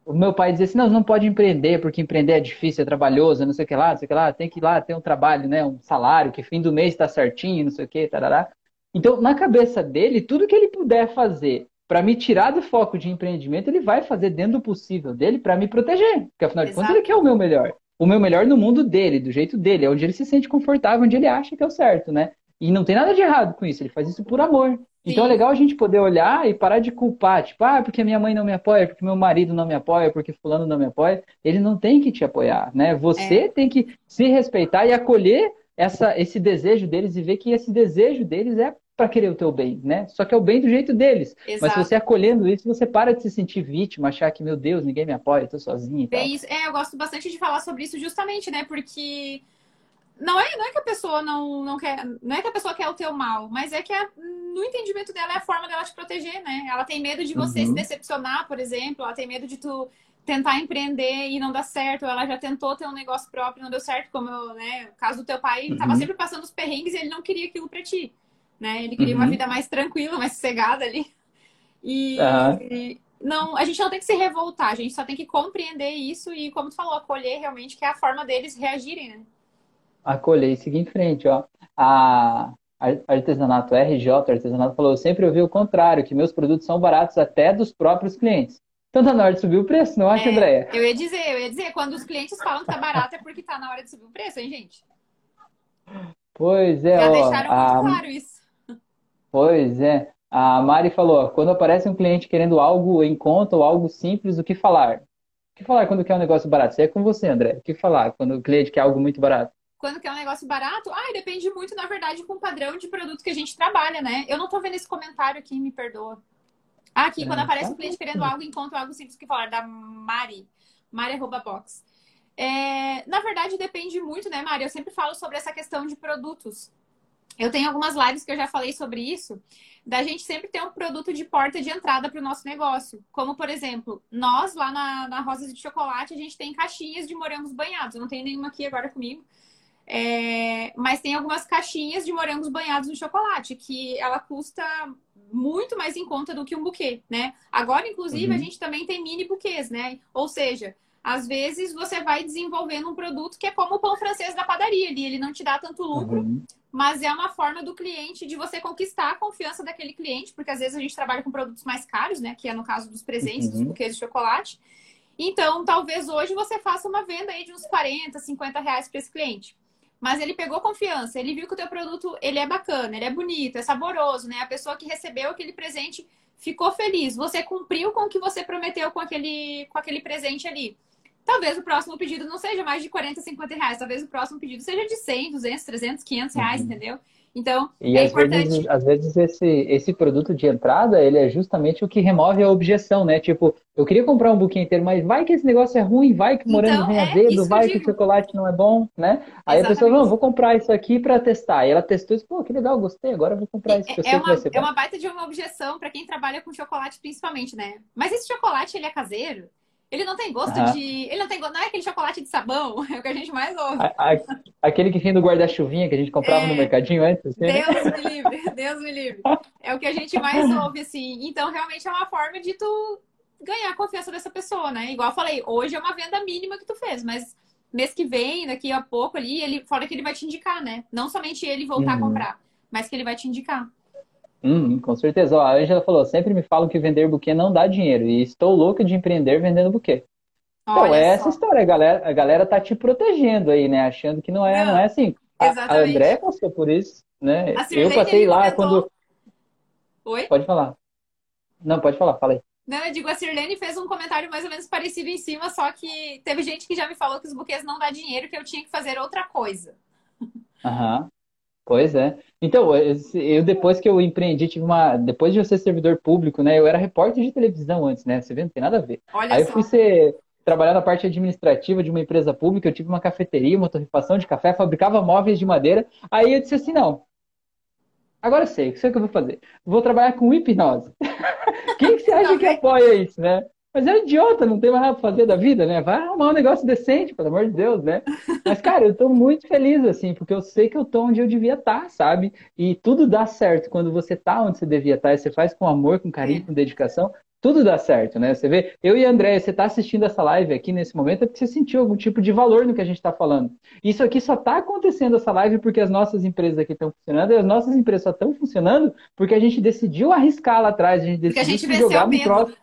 o meu pai dizia assim, não, não pode empreender, porque empreender é difícil, é trabalhoso, não sei o que lá, não sei o que lá, tem que ir lá ter um trabalho, né? Um salário, que fim do mês está certinho, não sei o que, tarará. Então, na cabeça dele, tudo que ele puder fazer para me tirar do foco de empreendimento, ele vai fazer dentro do possível dele para me proteger. Porque afinal de contas, ele quer o meu melhor. O meu melhor no mundo dele, do jeito dele, é onde ele se sente confortável, onde ele acha que é o certo, né? E não tem nada de errado com isso, ele faz isso por amor. Sim. Então é legal a gente poder olhar e parar de culpar, tipo, ah, porque minha mãe não me apoia, porque meu marido não me apoia, porque fulano não me apoia. Ele não tem que te apoiar, né? Você é. tem que se respeitar e acolher essa, esse desejo deles e ver que esse desejo deles é para querer o teu bem, né? Só que é o bem do jeito deles. Exato. Mas você acolhendo isso, você para de se sentir vítima, achar que, meu Deus, ninguém me apoia, eu tô sozinha e é Isso. É, eu gosto bastante de falar sobre isso justamente, né? Porque não é, não é que a pessoa não, não quer, não é que a pessoa quer o teu mal, mas é que a, no entendimento dela é a forma dela te proteger, né? Ela tem medo de você uhum. se decepcionar, por exemplo, ela tem medo de tu tentar empreender e não dar certo, ela já tentou ter um negócio próprio e não deu certo, como né, o caso do teu pai, uhum. tava sempre passando os perrengues e ele não queria aquilo para ti, né? Ele queria uhum. uma vida mais tranquila, mais sossegada ali. E, e não, a gente não tem que se revoltar, a gente só tem que compreender isso e, como tu falou, acolher realmente que é a forma deles reagirem, né? acolher e seguir em frente, ó. A artesanato RJ, artesanato falou, eu sempre ouvi o contrário, que meus produtos são baratos até dos próprios clientes. Então tá na hora de subir o preço, não acha, é, Andréia? Eu ia dizer, eu ia dizer, quando os clientes falam que tá barato é porque tá na hora de subir o preço, hein, gente? Pois é, Já ó. deixaram a... muito claro isso. Pois é. A Mari falou, quando aparece um cliente querendo algo em conta ou algo simples, o que falar? O que falar quando quer um negócio barato? Isso é com você, André. O que falar quando o cliente quer algo muito barato? quando quer um negócio barato, ah, depende muito, na verdade, com o padrão de produto que a gente trabalha, né? Eu não tô vendo esse comentário aqui, me perdoa. Ah, aqui, é, quando aparece tá um cliente querendo algo, encontro algo simples que falar, da Mari, Mari box. É, na verdade, depende muito, né, Mari? Eu sempre falo sobre essa questão de produtos. Eu tenho algumas lives que eu já falei sobre isso, da gente sempre ter um produto de porta de entrada para o nosso negócio. Como, por exemplo, nós lá na, na Rosas de Chocolate, a gente tem caixinhas de morangos banhados. Eu não tenho nenhuma aqui agora comigo, é, mas tem algumas caixinhas de morangos banhados no chocolate, que ela custa muito mais em conta do que um buquê, né? Agora, inclusive, uhum. a gente também tem mini buquês, né? Ou seja, às vezes você vai desenvolvendo um produto que é como o pão francês da padaria ali, ele não te dá tanto lucro, uhum. mas é uma forma do cliente de você conquistar a confiança daquele cliente, porque às vezes a gente trabalha com produtos mais caros, né? Que é no caso dos presentes, uhum. dos buquês de chocolate. Então, talvez hoje você faça uma venda aí de uns 40, 50 reais para esse cliente mas ele pegou confiança, ele viu que o teu produto ele é bacana, ele é bonito, é saboroso, né? A pessoa que recebeu aquele presente ficou feliz. Você cumpriu com o que você prometeu com aquele, com aquele presente ali. Talvez o próximo pedido não seja mais de 40, 50 reais. Talvez o próximo pedido seja de 100, 200, 300, 500 reais, uhum. entendeu? Então, e é às importante. Vezes, às vezes esse, esse produto de entrada, ele é justamente o que remove a objeção, né? Tipo, eu queria comprar um buquê inteiro, mas vai que esse negócio é ruim, vai que o morango Então, vem é azedo, isso que vai que o chocolate não é bom, né? Aí a pessoa, não, vou comprar isso aqui para testar. E ela testou e disse, pô, que legal, gostei, agora vou comprar isso, que eu É, é uma, é uma baita de uma objeção para quem trabalha com chocolate, principalmente, né? Mas esse chocolate, ele é caseiro? Ele não tem gosto de. Ele não tem gosto. Não é aquele chocolate de sabão, é o que a gente mais ouve. A- a- Aquele que vem do guarda-chuvinha que a gente comprava no É. mercadinho antes, assim, né? Deus me livre, Deus me livre. É o que a gente mais ouve, assim. Então, realmente é uma forma de tu ganhar a confiança dessa pessoa, né? Igual eu falei, hoje é uma venda mínima que tu fez, mas mês que vem, daqui a pouco ali, ele fora que ele vai te indicar, né? Não somente ele voltar a Uhum. comprar, mas que ele vai te indicar. Hum, com certeza. Ó, a Angela falou, sempre me falam que vender buquê não dá dinheiro e estou louca de empreender vendendo buquê. Então, Olha é essa só. história, a galera, a galera tá te protegendo aí, né? Achando que não é, Não, não é assim. A, a exatamente. André passou por isso, né? A Eu passei lá comentou. quando. Oi? Pode falar. Não, pode falar, fala aí. Não, eu digo, a Sirlene fez um comentário mais ou menos parecido em cima, só que teve gente que já me falou que os buquês não dá dinheiro, que eu tinha que fazer outra coisa. Aham. Pois é. Então, eu depois que eu empreendi, tive uma. Depois de eu ser servidor público, né? Eu era repórter de televisão antes, né? Você vê, não tem nada a ver. Olha Aí eu só. fui ser. Trabalhar na parte administrativa de uma empresa pública, eu tive uma cafeteria, uma torrefação de café, fabricava móveis de madeira. Aí eu disse assim: não, agora eu sei, sei o que eu vou fazer. Vou trabalhar com hipnose. Quem que você acha que apoia isso, né? Mas é um idiota, não tem mais nada pra fazer da vida, né? Vai arrumar um negócio decente, pelo amor de Deus, né? Mas, cara, eu tô muito feliz, assim, porque eu sei que eu tô onde eu devia estar, sabe? E tudo dá certo quando você tá onde você devia estar, e você faz com amor, com carinho, com dedicação, tudo dá certo, né? Você vê, eu e André, você tá assistindo essa live aqui nesse momento é porque você sentiu algum tipo de valor no que a gente tá falando. Isso aqui só tá acontecendo essa live porque as nossas empresas aqui estão funcionando, e as nossas empresas só estão funcionando porque a gente decidiu arriscar lá atrás, a gente Porque a decidiu gente se jogar o num medo. troço.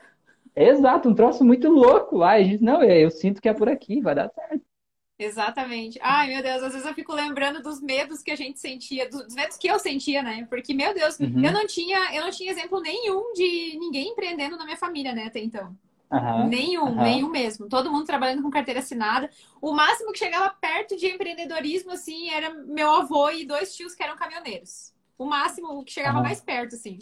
Exato, um troço muito louco lá. E a gente, não, é, eu sinto que é por aqui, vai dar certo. Exatamente. Ai, meu Deus, às vezes eu fico lembrando dos medos que a gente sentia, dos medos que eu sentia, né? Porque, meu Deus, Uhum. eu não tinha, eu não tinha exemplo nenhum de ninguém empreendendo na minha família, né, até então. Aham, Nenhum, aham. nenhum mesmo. Todo mundo trabalhando com carteira assinada. O máximo que chegava perto de empreendedorismo, assim, era meu avô e dois tios que eram caminhoneiros. O máximo que chegava mais perto, assim.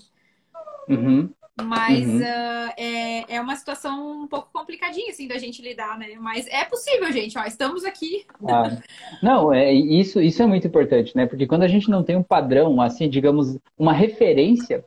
Uhum. Mas Uhum. ah, é, é uma situação um pouco complicadinha, assim, da gente lidar, né? Mas é possível, gente. Ó, estamos aqui. Ah, não, é, isso, isso é muito importante, né? Porque quando a gente não tem um padrão, assim, digamos, uma referência,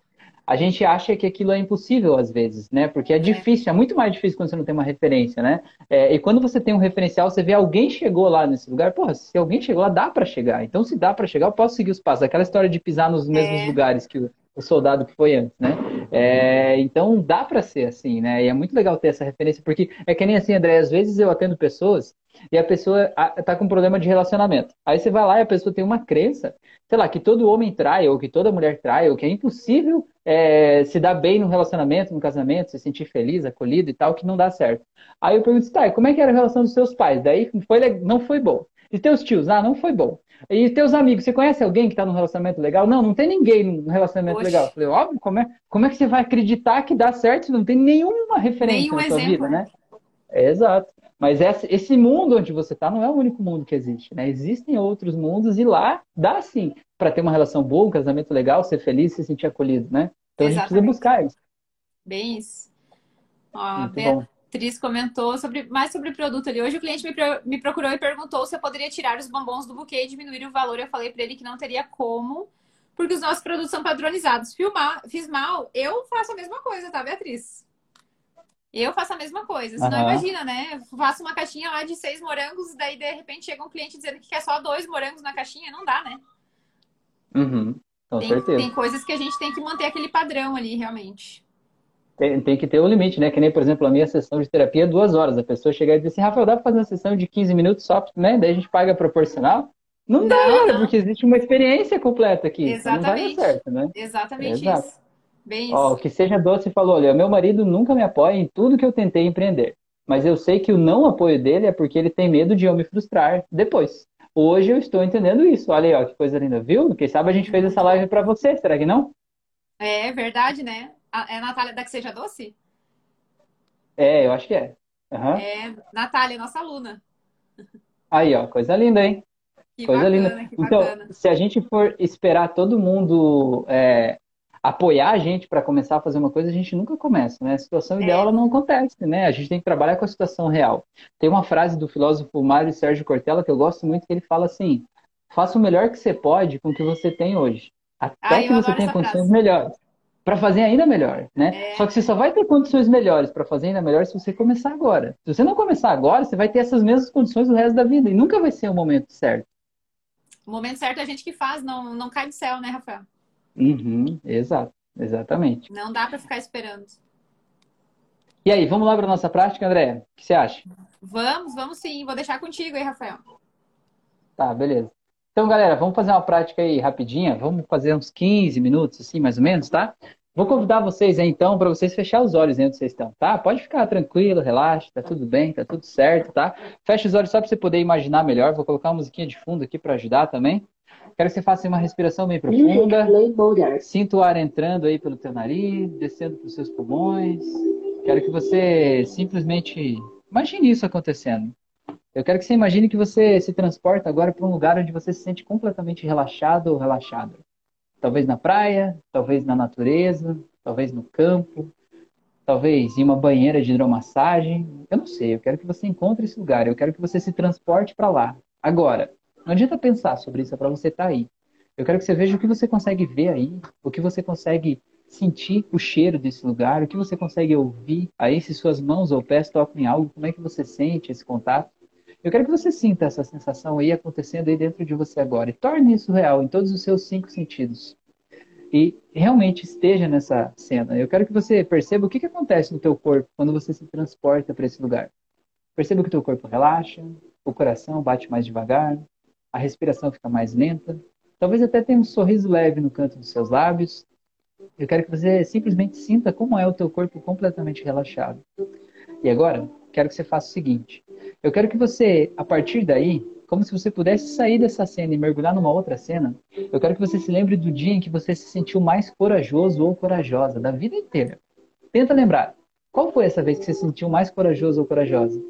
a gente acha que aquilo é impossível às vezes, né? Porque é difícil, é muito mais difícil quando você não tem uma referência, né? É, e quando você tem um referencial, você vê alguém chegou lá nesse lugar, porra, se alguém chegou lá, dá pra chegar. Então, se dá pra chegar, eu posso seguir os passos. Aquela história de pisar nos mesmos É. lugares que o, o soldado que foi antes, né? É, então, dá pra ser assim, né? E é muito legal ter essa referência, porque é que nem assim, André, às vezes eu atendo pessoas e a pessoa tá com problema de relacionamento. Aí você vai lá e a pessoa tem uma crença, sei lá, que todo homem trai, ou que toda mulher trai, ou que é impossível é, se dar bem no relacionamento, no casamento, se sentir feliz, acolhido e tal, que não dá certo. Aí eu pergunto, tá, como é que era a relação dos seus pais? Daí foi, não foi bom. E teus tios? Ah, não foi bom. E teus amigos, você conhece alguém que tá num relacionamento legal? Não, não tem ninguém num relacionamento Oxe. legal. Eu falei, óbvio, como é, como é que você vai acreditar que dá certo se não tem nenhuma referência Nenhum na sua exemplo, vida, né? É, exato. Mas esse, esse mundo onde você está não é o único mundo que existe, né? Existem outros mundos e lá dá sim para ter uma relação boa, um casamento legal, ser feliz, se sentir acolhido, né? Então a gente precisa Exatamente. buscar isso. Bem isso. Ó, Muito bom. Beatriz comentou sobre, mais sobre o produto ali. Hoje o cliente me, pro- me procurou e perguntou se eu poderia tirar os bombons do buquê e diminuir o valor. Eu falei para ele que não teria como, porque os nossos produtos são padronizados. Filmar, fiz mal, eu faço a mesma coisa, tá, Beatriz? Eu faço a mesma coisa. Você não Aham. imagina, né? Eu faço uma caixinha lá de seis morangos, daí de repente chega um cliente dizendo que quer só dois morangos na caixinha. Não dá, né? Uhum, com Tem, certeza. tem coisas que a gente tem que manter aquele padrão ali, realmente. Tem, tem que ter um limite, né? Que nem, por exemplo, a minha sessão de terapia é duas horas. A pessoa chegar e dizer assim, Rafael, dá pra fazer uma sessão de 15 minutos só, né? Daí a gente paga proporcional. Não dá, Não, cara, não. porque existe uma experiência completa aqui. Então não vai dar Exatamente. certo, né? Exatamente Exato. isso. Bem Ó, o isso. que seja doce falou, olha, meu marido nunca me apoia em tudo que eu tentei empreender. Mas eu sei que o não apoio dele é porque ele tem medo de eu me frustrar depois. Hoje eu estou entendendo isso. Olha aí, ó, que coisa linda, viu? Quem sabe a gente fez essa live pra você, será que não? É verdade, né? A- É a Natália da Que Seja Doce? É, eu acho que é. Aham. É, Natália, nossa aluna. Aí, ó, coisa linda, hein? Que Coisa bacana, linda. então, se a gente for esperar todo mundo é, apoiar a gente para começar a fazer uma coisa, a gente nunca começa, né? A situação ideal é. ela não acontece, né? A gente tem que trabalhar com a situação real. Tem uma frase do filósofo Mário Sérgio Cortella que eu gosto muito, que ele fala assim: faça o melhor que você pode com o que você tem hoje, até ah, que você tenha condições frase. melhores para fazer ainda melhor, né? É. Só que você só vai ter condições melhores para fazer ainda melhor se você começar agora. Se você não começar agora, você vai ter essas mesmas condições o resto da vida e nunca vai ser o momento certo. O momento certo é a gente que faz, não, não cai do céu, né, Rafael? Uhum, exato, exatamente. Não dá para ficar esperando. E aí, vamos lá para nossa prática, André? O que você acha? Vamos, vamos sim. Vou deixar contigo aí, Rafael. Tá, beleza. Então, galera, vamos fazer uma prática aí rapidinha. Vamos fazer uns 15 minutos, assim, mais ou menos, tá? Vou convidar vocês aí, então, para vocês fechar os olhos onde vocês estão, tá? Pode ficar tranquilo, relaxa, tá tudo bem, tá tudo certo, tá? Fecha os olhos só para você poder imaginar melhor. Vou colocar uma musiquinha de fundo aqui para ajudar também. Quero que você faça uma respiração bem profunda. Sinta o ar entrando aí pelo teu nariz, descendo para os seus pulmões. Quero que você simplesmente imagine isso acontecendo. Eu quero que você imagine que você se transporta agora para um lugar onde você se sente completamente relaxado ou relaxado. Talvez na praia, talvez na natureza, talvez no campo, talvez em uma banheira de hidromassagem. Eu não sei, eu quero que você encontre esse lugar, eu quero que você se transporte para lá. Agora, não adianta pensar sobre isso, é para você estar tá aí. Eu quero que você veja o que você consegue ver aí, o que você consegue sentir o cheiro desse lugar, o que você consegue ouvir aí se suas mãos ou pés tocam em algo, como é que você sente esse contato. Eu quero que você sinta essa sensação aí acontecendo aí dentro de você agora e torne isso real em todos os seus cinco sentidos. E realmente esteja nessa cena. Eu quero que você perceba o que, que acontece no teu corpo quando você se transporta para esse lugar. Perceba que o teu corpo relaxa, o coração bate mais devagar, a respiração fica mais lenta, talvez até tenha um sorriso leve no canto dos seus lábios. Eu quero que você simplesmente sinta como é o teu corpo completamente relaxado. E agora, quero que você faça o seguinte: eu quero que você, a partir daí, como se você pudesse sair dessa cena e mergulhar numa outra cena, eu quero que você se lembre do dia em que você se sentiu mais corajoso ou corajosa da vida inteira. Tenta lembrar. Qual foi essa vez que você se sentiu mais corajoso ou corajosa?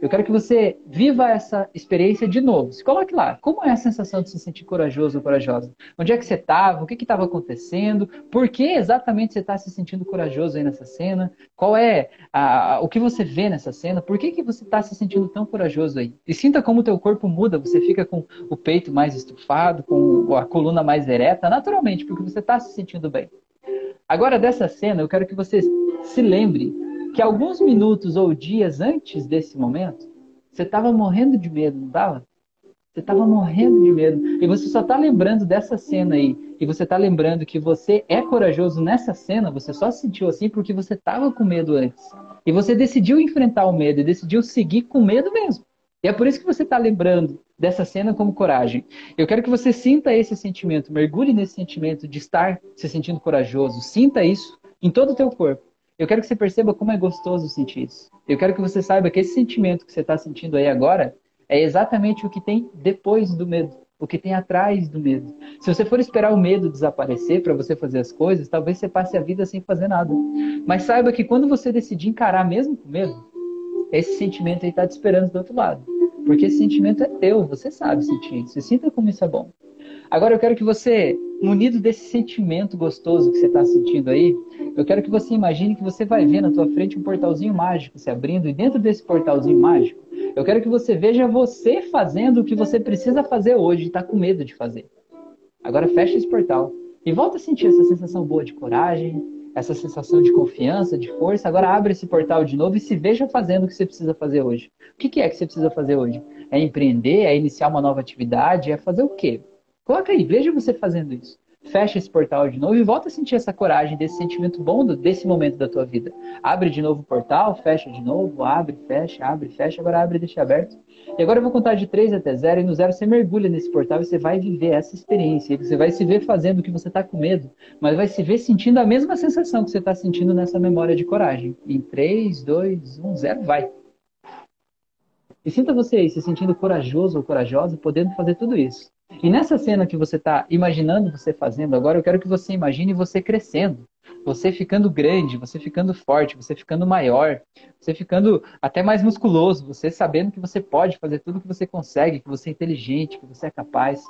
Eu quero que você viva essa experiência de novo. Se coloque lá. Como é a sensação de se sentir corajoso ou corajosa? Onde é que você estava? O que estava acontecendo? Por que exatamente você está se sentindo corajoso aí nessa cena? Qual é a, o que você vê nessa cena? Por que, que você está se sentindo tão corajoso aí? E sinta como o teu corpo muda. Você fica com o peito mais estufado, com a coluna mais ereta, naturalmente, porque você está se sentindo bem. Agora, dessa cena, eu quero que você se lembre que alguns minutos ou dias antes desse momento, você estava morrendo de medo, não estava? Você estava morrendo de medo. E você só está lembrando dessa cena aí. E você está lembrando que você é corajoso nessa cena. Você só se sentiu assim porque você estava com medo antes. E você decidiu enfrentar o medo e decidiu seguir com medo mesmo. E é por isso que você está lembrando dessa cena como coragem. Eu quero que você sinta esse sentimento, mergulhe nesse sentimento de estar se sentindo corajoso. Sinta isso em todo o teu corpo. Eu quero que você perceba como é gostoso sentir isso. Eu quero que você saiba que esse sentimento que você está sentindo aí agora é exatamente o que tem depois do medo, o que tem atrás do medo. Se você for esperar o medo desaparecer para você fazer as coisas, talvez você passe a vida sem fazer nada. Mas saiba que quando você decidir encarar mesmo com medo, esse sentimento aí está te esperando do outro lado. Porque esse sentimento é teu, você sabe sentir isso. Sinta como isso é bom. Agora eu quero que você, munido desse sentimento gostoso que você está sentindo aí, eu quero que você imagine que você vai ver na tua frente um portalzinho mágico se abrindo, e dentro desse portalzinho mágico, eu quero que você veja você fazendo o que você precisa fazer hoje e está com medo de fazer. Agora fecha esse portal e volta a sentir essa sensação boa de coragem, essa sensação de confiança, de força. Agora abre esse portal de novo e se veja fazendo o que você precisa fazer hoje. O que é que você precisa fazer hoje? É empreender? É iniciar uma nova atividade? É fazer o quê? Coloca aí, veja você fazendo isso. Fecha esse portal de novo e volta a sentir essa coragem, desse sentimento bom desse momento da tua vida. Abre de novo o portal, fecha de novo, abre, fecha, abre, fecha, agora abre e deixa aberto. E agora eu vou contar de 3 até 0 e no 0 você mergulha nesse portal e você vai viver essa experiência. Você vai se ver fazendo o que você está com medo, mas vai se ver sentindo a mesma sensação que você está sentindo nessa memória de coragem. Em 3, 2, 1, 0, vai. E sinta você aí se sentindo corajoso ou corajosa, podendo fazer tudo isso. E nessa cena que você está imaginando você fazendo agora, eu quero que você imagine você crescendo. você ficando grande, você ficando forte, você ficando maior, você ficando até mais musculoso, você sabendo que você pode fazer tudo que você consegue, que você é inteligente, que você é capaz.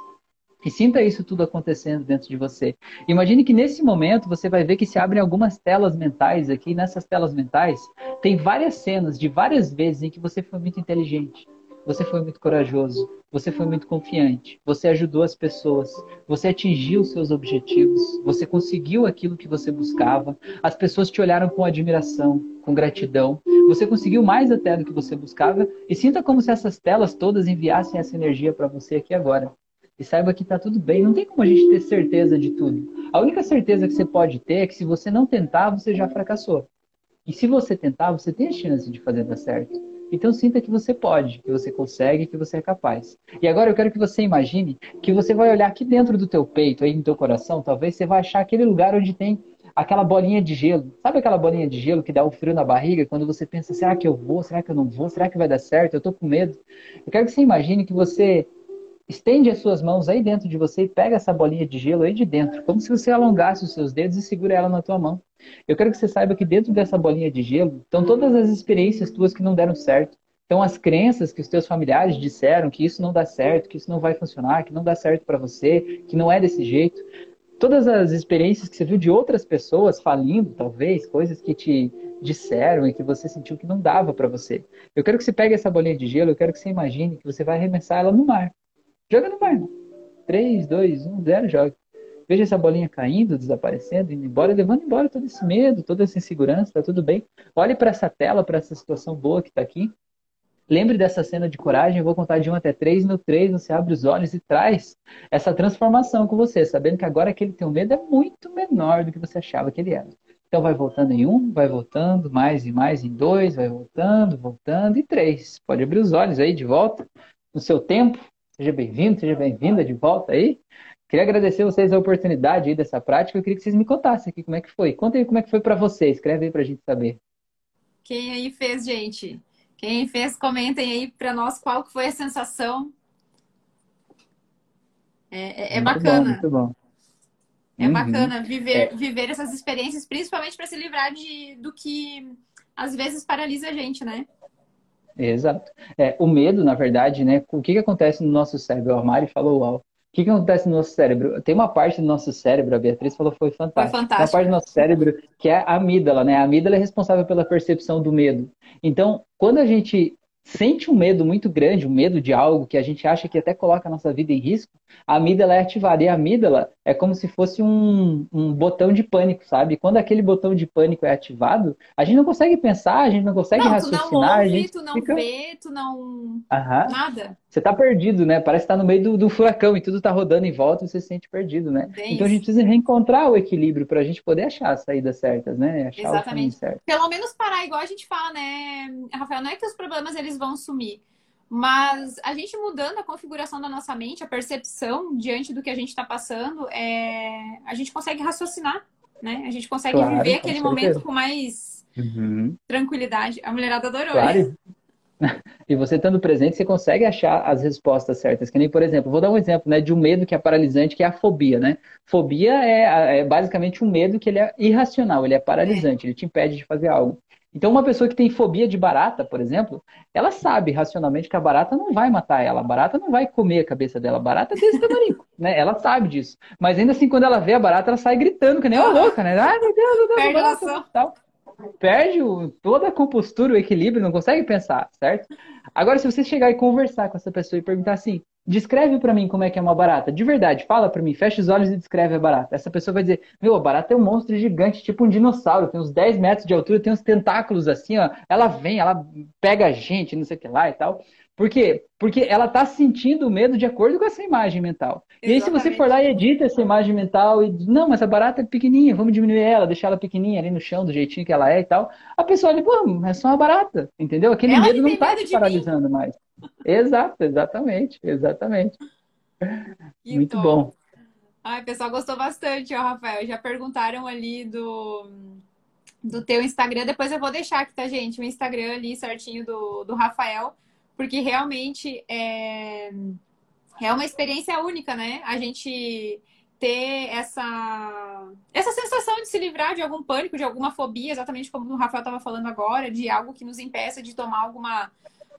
E sinta isso tudo acontecendo dentro de você. Imagine que nesse momento você vai ver que se abrem algumas telas mentais aqui. Nessas telas mentais tem várias cenas de várias vezes em que você foi muito inteligente, você foi muito corajoso, você foi muito confiante, você ajudou as pessoas, você atingiu seus objetivos, você conseguiu aquilo que você buscava, as pessoas te olharam com admiração, com gratidão, você conseguiu mais até do que você buscava e sinta como se essas telas todas enviassem essa energia para você aqui agora. E saiba que está tudo bem. Não tem como a gente ter certeza de tudo. A única certeza que você pode ter é que se você não tentar, você já fracassou. E se você tentar, você tem a chance de fazer dar certo. Então sinta que você pode, que você consegue, que você é capaz. E agora eu quero que você imagine que você vai olhar aqui dentro do teu peito, aí no teu coração, talvez você vai achar aquele lugar onde tem aquela bolinha de gelo. Sabe aquela bolinha de gelo que dá um frio na barriga quando você pensa, será que eu vou? Será que eu não vou? Será que vai dar certo? Eu tô com medo. Eu quero que você imagine que você estende as suas mãos aí dentro de você e pega essa bolinha de gelo aí de dentro, como se você alongasse os seus dedos e segura ela na tua mão. Eu quero que você saiba que dentro dessa bolinha de gelo estão todas as experiências tuas que não deram certo. Então, as crenças que os teus familiares disseram que isso não dá certo, que isso não vai funcionar, que não dá certo para você, que não é desse jeito. Todas as experiências que você viu de outras pessoas falindo, talvez, coisas que te disseram e que você sentiu que não dava para você. Eu quero que você pegue essa bolinha de gelo, eu quero que você imagine que você vai arremessar ela no mar. Joga no mar. 3, 2, 1, 0, joga. Veja essa bolinha caindo, desaparecendo, indo embora, levando embora todo esse medo, toda essa insegurança, tá tudo bem. Olhe para essa tela, para essa situação boa que está aqui. Lembre dessa cena de coragem, eu vou contar de 1 até 3. No 3, você abre os olhos e traz essa transformação com você, sabendo que agora aquele teu medo é muito menor do que você achava que ele era. Então vai voltando em um, vai voltando, mais e mais em dois, vai voltando, voltando, e três. Pode abrir os olhos aí de volta, no seu tempo. Seja bem-vindo, seja bem-vinda de volta aí. Queria agradecer vocês a oportunidade aí dessa prática. Eu queria que vocês me contassem aqui como é que foi. Conta aí como é que foi para vocês. Escreve aí para a gente saber. Quem aí fez, gente? Quem fez, comentem aí para nós qual foi a sensação. É, é, é bacana. Bom, muito bom. É uhum. bacana viver, é. viver essas experiências, principalmente para se livrar de, do que às vezes paralisa a gente, né? Exato. É, o medo, na verdade, né? O que, que acontece no nosso cérebro? O Armário falou algo que, que acontece no nosso cérebro? Tem uma parte do nosso cérebro, a Beatriz falou foi fantástico. Foi fantástico. Uma parte do nosso cérebro que é a amígdala, né? A amígdala é responsável pela percepção do medo. Então, quando a gente sente um medo muito grande, um medo de algo que a gente acha que até coloca a nossa vida em risco, a amígdala é ativada. E a amígdala é como se fosse um, um botão de pânico, sabe? Quando aquele botão de pânico é ativado, a gente não consegue pensar, a gente não consegue não, raciocinar. Tu não ouve, a gente tu não fica... vê, tu não... Aham. Nada. Você tá perdido, né? Parece que tá no meio do, do furacão e tudo tá rodando em volta e você se sente perdido, né? Bem então a gente precisa reencontrar o equilíbrio para a gente poder achar as saídas certas, né? Achar Exatamente. Certo. Pelo menos parar, igual a gente fala, né, Rafael? Não é que os problemas eles vão sumir. Mas a gente mudando a configuração da nossa mente, a percepção diante do que a gente está passando, é... a gente consegue raciocinar, né? A gente consegue claro, viver aquele momento com mais uhum. tranquilidade. A mulherada adorou. Claro. E você estando presente, você consegue achar as respostas certas. Que nem, por exemplo, vou dar um exemplo né, de um medo que é paralisante, que é a fobia, né? Fobia é, é basicamente um medo que ele é irracional, ele é paralisante, ele te impede de fazer algo. Então, uma pessoa que tem fobia de barata, por exemplo, ela sabe racionalmente que a barata não vai matar ela, a barata não vai comer a cabeça dela, a barata é desse tamanho, né? Ela sabe disso. Mas ainda assim, quando ela vê a barata, ela sai gritando, que nem uma louca, né? Ai, meu Deus, meu Deus, barata, tal. Perde o, toda a compostura, o equilíbrio, não consegue pensar, certo? Agora, se você chegar e conversar com essa pessoa e perguntar assim, Descreve para mim como é que é uma barata. De verdade, fala para mim, fecha os olhos e descreve a barata. Essa pessoa vai dizer: Meu, a barata é um monstro gigante, tipo um dinossauro, tem uns 10 metros de altura, tem uns tentáculos assim, ó. Ela vem, ela pega a gente, não sei o que lá e tal. Por quê? Porque ela está sentindo o medo de acordo com essa imagem mental. Exatamente. E aí, se você for lá e edita essa imagem mental e diz, não, mas a barata é pequenininha, vamos diminuir ela, deixar ela pequenininha ali no chão, do jeitinho que ela é e tal, a pessoa olha, pô, é só uma barata, entendeu? Aquele ela medo não está te paralisando mim. mais. Exato, exatamente, exatamente. Então, Muito bom. Ai, pessoal gostou bastante, ó, Rafael. Já perguntaram ali do, do teu Instagram. Depois eu vou deixar aqui, tá, gente? O Instagram ali certinho do, do Rafael porque realmente é, é uma experiência única, né? A gente ter essa, essa sensação de se livrar de algum pânico, de alguma fobia, exatamente como o Rafael estava falando agora, de algo que nos impeça de tomar alguma,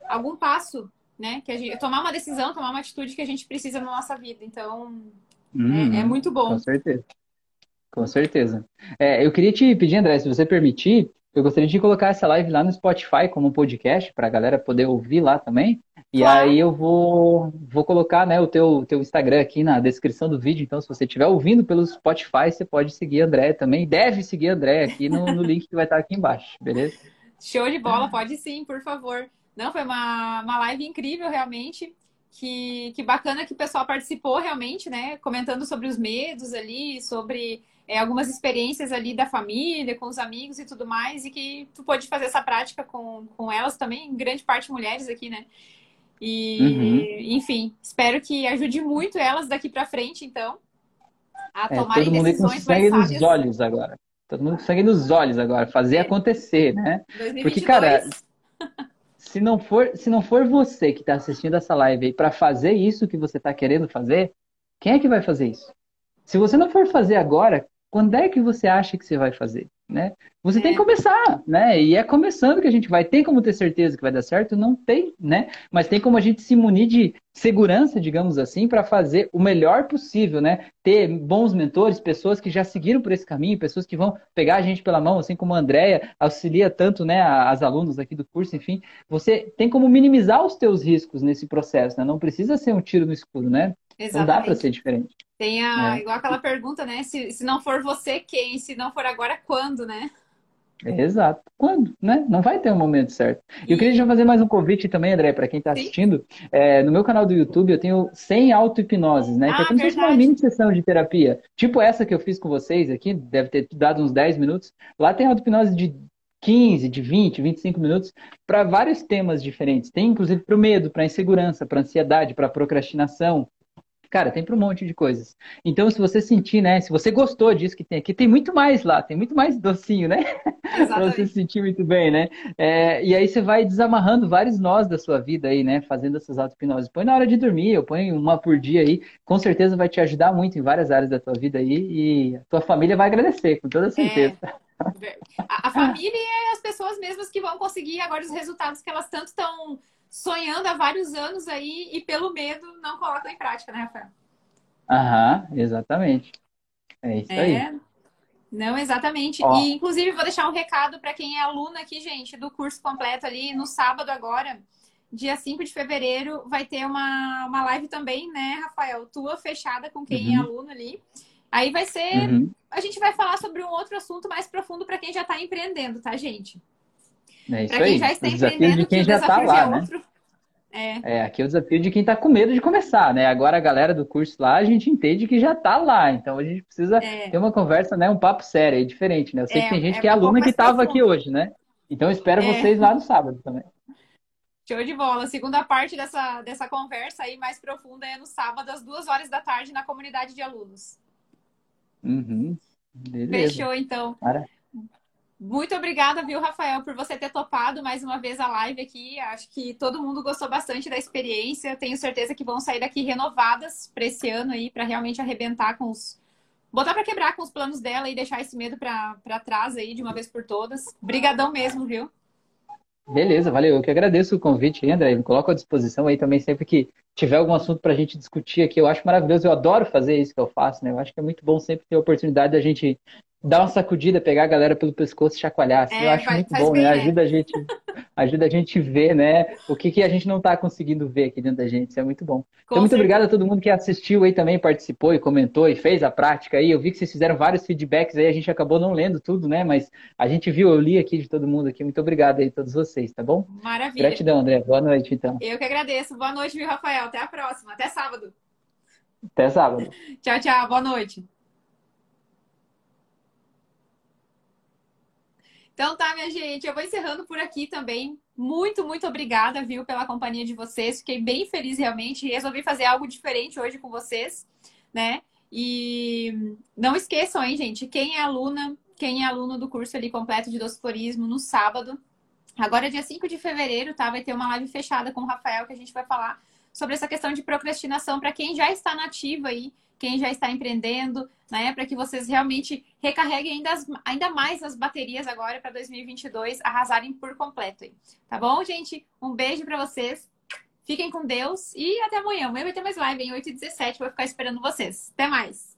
algum passo, né? Que a gente, tomar uma decisão, tomar uma atitude que a gente precisa na nossa vida. Então, hum, é, é, muito bom. Com certeza. Com certeza. É, eu queria te pedir, André, se você permitir, eu gostaria de colocar essa live lá no Spotify como podcast para a galera poder ouvir lá também. E claro. aí eu vou, vou colocar né, o teu, teu Instagram aqui na descrição do vídeo. Então, se você estiver ouvindo pelo Spotify, você pode seguir a André também. Deve seguir a André aqui no, no link que vai estar aqui embaixo, beleza? Show de bola, pode sim, por favor. Não, foi uma, uma live incrível, realmente. Que, que bacana que o pessoal participou realmente, né? Comentando sobre os medos ali, sobre é, algumas experiências ali da família, com os amigos e tudo mais, e que tu pode fazer essa prática com, com elas também, grande parte mulheres aqui, né? E, uhum. enfim, espero que ajude muito elas daqui para frente, então, a é, todo mundo com sangue nos olhos agora. Todo mundo com sangue nos olhos agora, fazer é. acontecer, né? 2022. Porque, cara, se não for, se não for você que está assistindo essa live aí para fazer isso que você está querendo fazer, quem é que vai fazer isso? Se você não for fazer agora, quando é que você acha que você vai fazer? Né? Você é. tem que começar, né? E é começando que a gente vai. Tem como ter certeza que vai dar certo? Não tem, né? Mas tem como a gente se munir de segurança, digamos assim, para fazer o melhor possível, né? Ter bons mentores, pessoas que já seguiram por esse caminho, pessoas que vão pegar a gente pela mão, assim como a Andrea auxilia tanto, né, as alunos aqui do curso, enfim. Você tem como minimizar os teus riscos nesse processo, né? Não precisa ser um tiro no escuro, né? Exatamente. Não dá para ser diferente. Tem a, é. igual aquela pergunta, né? Se, se não for você, quem? Se não for agora, quando, né? Exato. Quando, né? Não vai ter um momento certo. E eu queria já fazer mais um convite também, André, para quem está assistindo. É, no meu canal do YouTube eu tenho 100 auto-hipnoses, né? Ah, que é ah, como se fosse uma mini sessão de terapia. Tipo essa que eu fiz com vocês aqui, deve ter dado uns 10 minutos. Lá tem auto-hipnose de 15, de 20, 25 minutos para vários temas diferentes. Tem inclusive para o medo, para a insegurança, para a ansiedade, para procrastinação, Cara, tem para um monte de coisas. Então, se você sentir, né? Se você gostou disso que tem aqui, tem muito mais lá, tem muito mais docinho, né? para você se sentir muito bem, né? É, e aí você vai desamarrando vários nós da sua vida aí, né? Fazendo essas auto-hipnoses. Põe na hora de dormir, eu ponho uma por dia aí. Com certeza vai te ajudar muito em várias áreas da tua vida aí. E a tua família vai agradecer, com toda certeza. É. A, a família e as pessoas mesmas que vão conseguir agora os resultados que elas tanto estão sonhando há vários anos aí e pelo medo não colocam em prática, né, Rafael? Aham, exatamente. É isso é... aí. Não, exatamente. Ó. E, inclusive, vou deixar um recado para quem é aluno aqui, gente, do curso completo ali no sábado agora, dia 5 de fevereiro, vai ter uma, uma live também, né, Rafael? Tua fechada com quem é uhum. é aluno ali. Aí vai ser. Uhum. A gente vai falar sobre um outro assunto mais profundo para quem já está empreendendo, tá, gente? É isso pra quem aí. já está o desafio de quem já está lá, é né? É. é, aqui é o desafio de quem está com medo de começar, né? Agora a galera do curso lá, a gente entende que já está lá, então a gente precisa é. ter uma conversa, né? Um papo sério, é diferente, né? Eu sei é, que tem gente é que é aluna que estava aqui hoje, né? Então espero é. vocês lá no sábado também. Show de bola. A segunda parte dessa, dessa conversa aí mais profunda é no sábado, às duas horas da tarde, na comunidade de alunos. Uhum. Fechou, então. Para. Muito obrigada, viu, Rafael, por você ter topado mais uma vez a live aqui. Acho que todo mundo gostou bastante da experiência. Tenho certeza que vão sair daqui renovadas para esse ano aí, para realmente arrebentar com os. Botar para quebrar com os planos dela e deixar esse medo para trás aí de uma vez por todas. Brigadão mesmo, viu? Beleza, valeu. Eu que agradeço o convite, André. Me coloco à disposição aí também sempre que tiver algum assunto para a gente discutir aqui. Eu acho maravilhoso, eu adoro fazer isso que eu faço, né? Eu acho que é muito bom sempre ter a oportunidade da gente dar uma sacudida, pegar a galera pelo pescoço e chacoalhar. Assim, é, eu acho faz, muito faz bom, bem, né? Ajuda a gente, ajuda a gente ver, né? O que, que a gente não está conseguindo ver aqui dentro da gente. Isso é muito bom. Com então, muito certeza. obrigado a todo mundo que assistiu aí também, participou e comentou e fez a prática aí. Eu vi que vocês fizeram vários feedbacks aí, a gente acabou não lendo tudo, né? Mas a gente viu, eu li aqui de todo mundo aqui. Muito obrigado aí a todos vocês, tá bom? Maravilha. Gratidão, André. Boa noite, então. Eu que agradeço. Boa noite, viu, Rafael? Até a próxima. Até sábado. Até sábado. tchau, tchau. Boa noite. Então tá, minha gente, eu vou encerrando por aqui também. Muito, muito obrigada, viu, pela companhia de vocês. Fiquei bem feliz realmente. Resolvi fazer algo diferente hoje com vocês, né? E não esqueçam, hein, gente, quem é aluna, quem é aluno do curso ali completo de doçoforismo no sábado. Agora, dia 5 de fevereiro, tá? Vai ter uma live fechada com o Rafael que a gente vai falar sobre essa questão de procrastinação para quem já está nativa aí, quem já está empreendendo, né? Para que vocês realmente recarreguem ainda, as, ainda mais as baterias agora para 2022 arrasarem por completo aí. Tá bom, gente? Um beijo para vocês. Fiquem com Deus e até amanhã. Amanhã vai ter mais live em 8h17. Vou ficar esperando vocês. Até mais!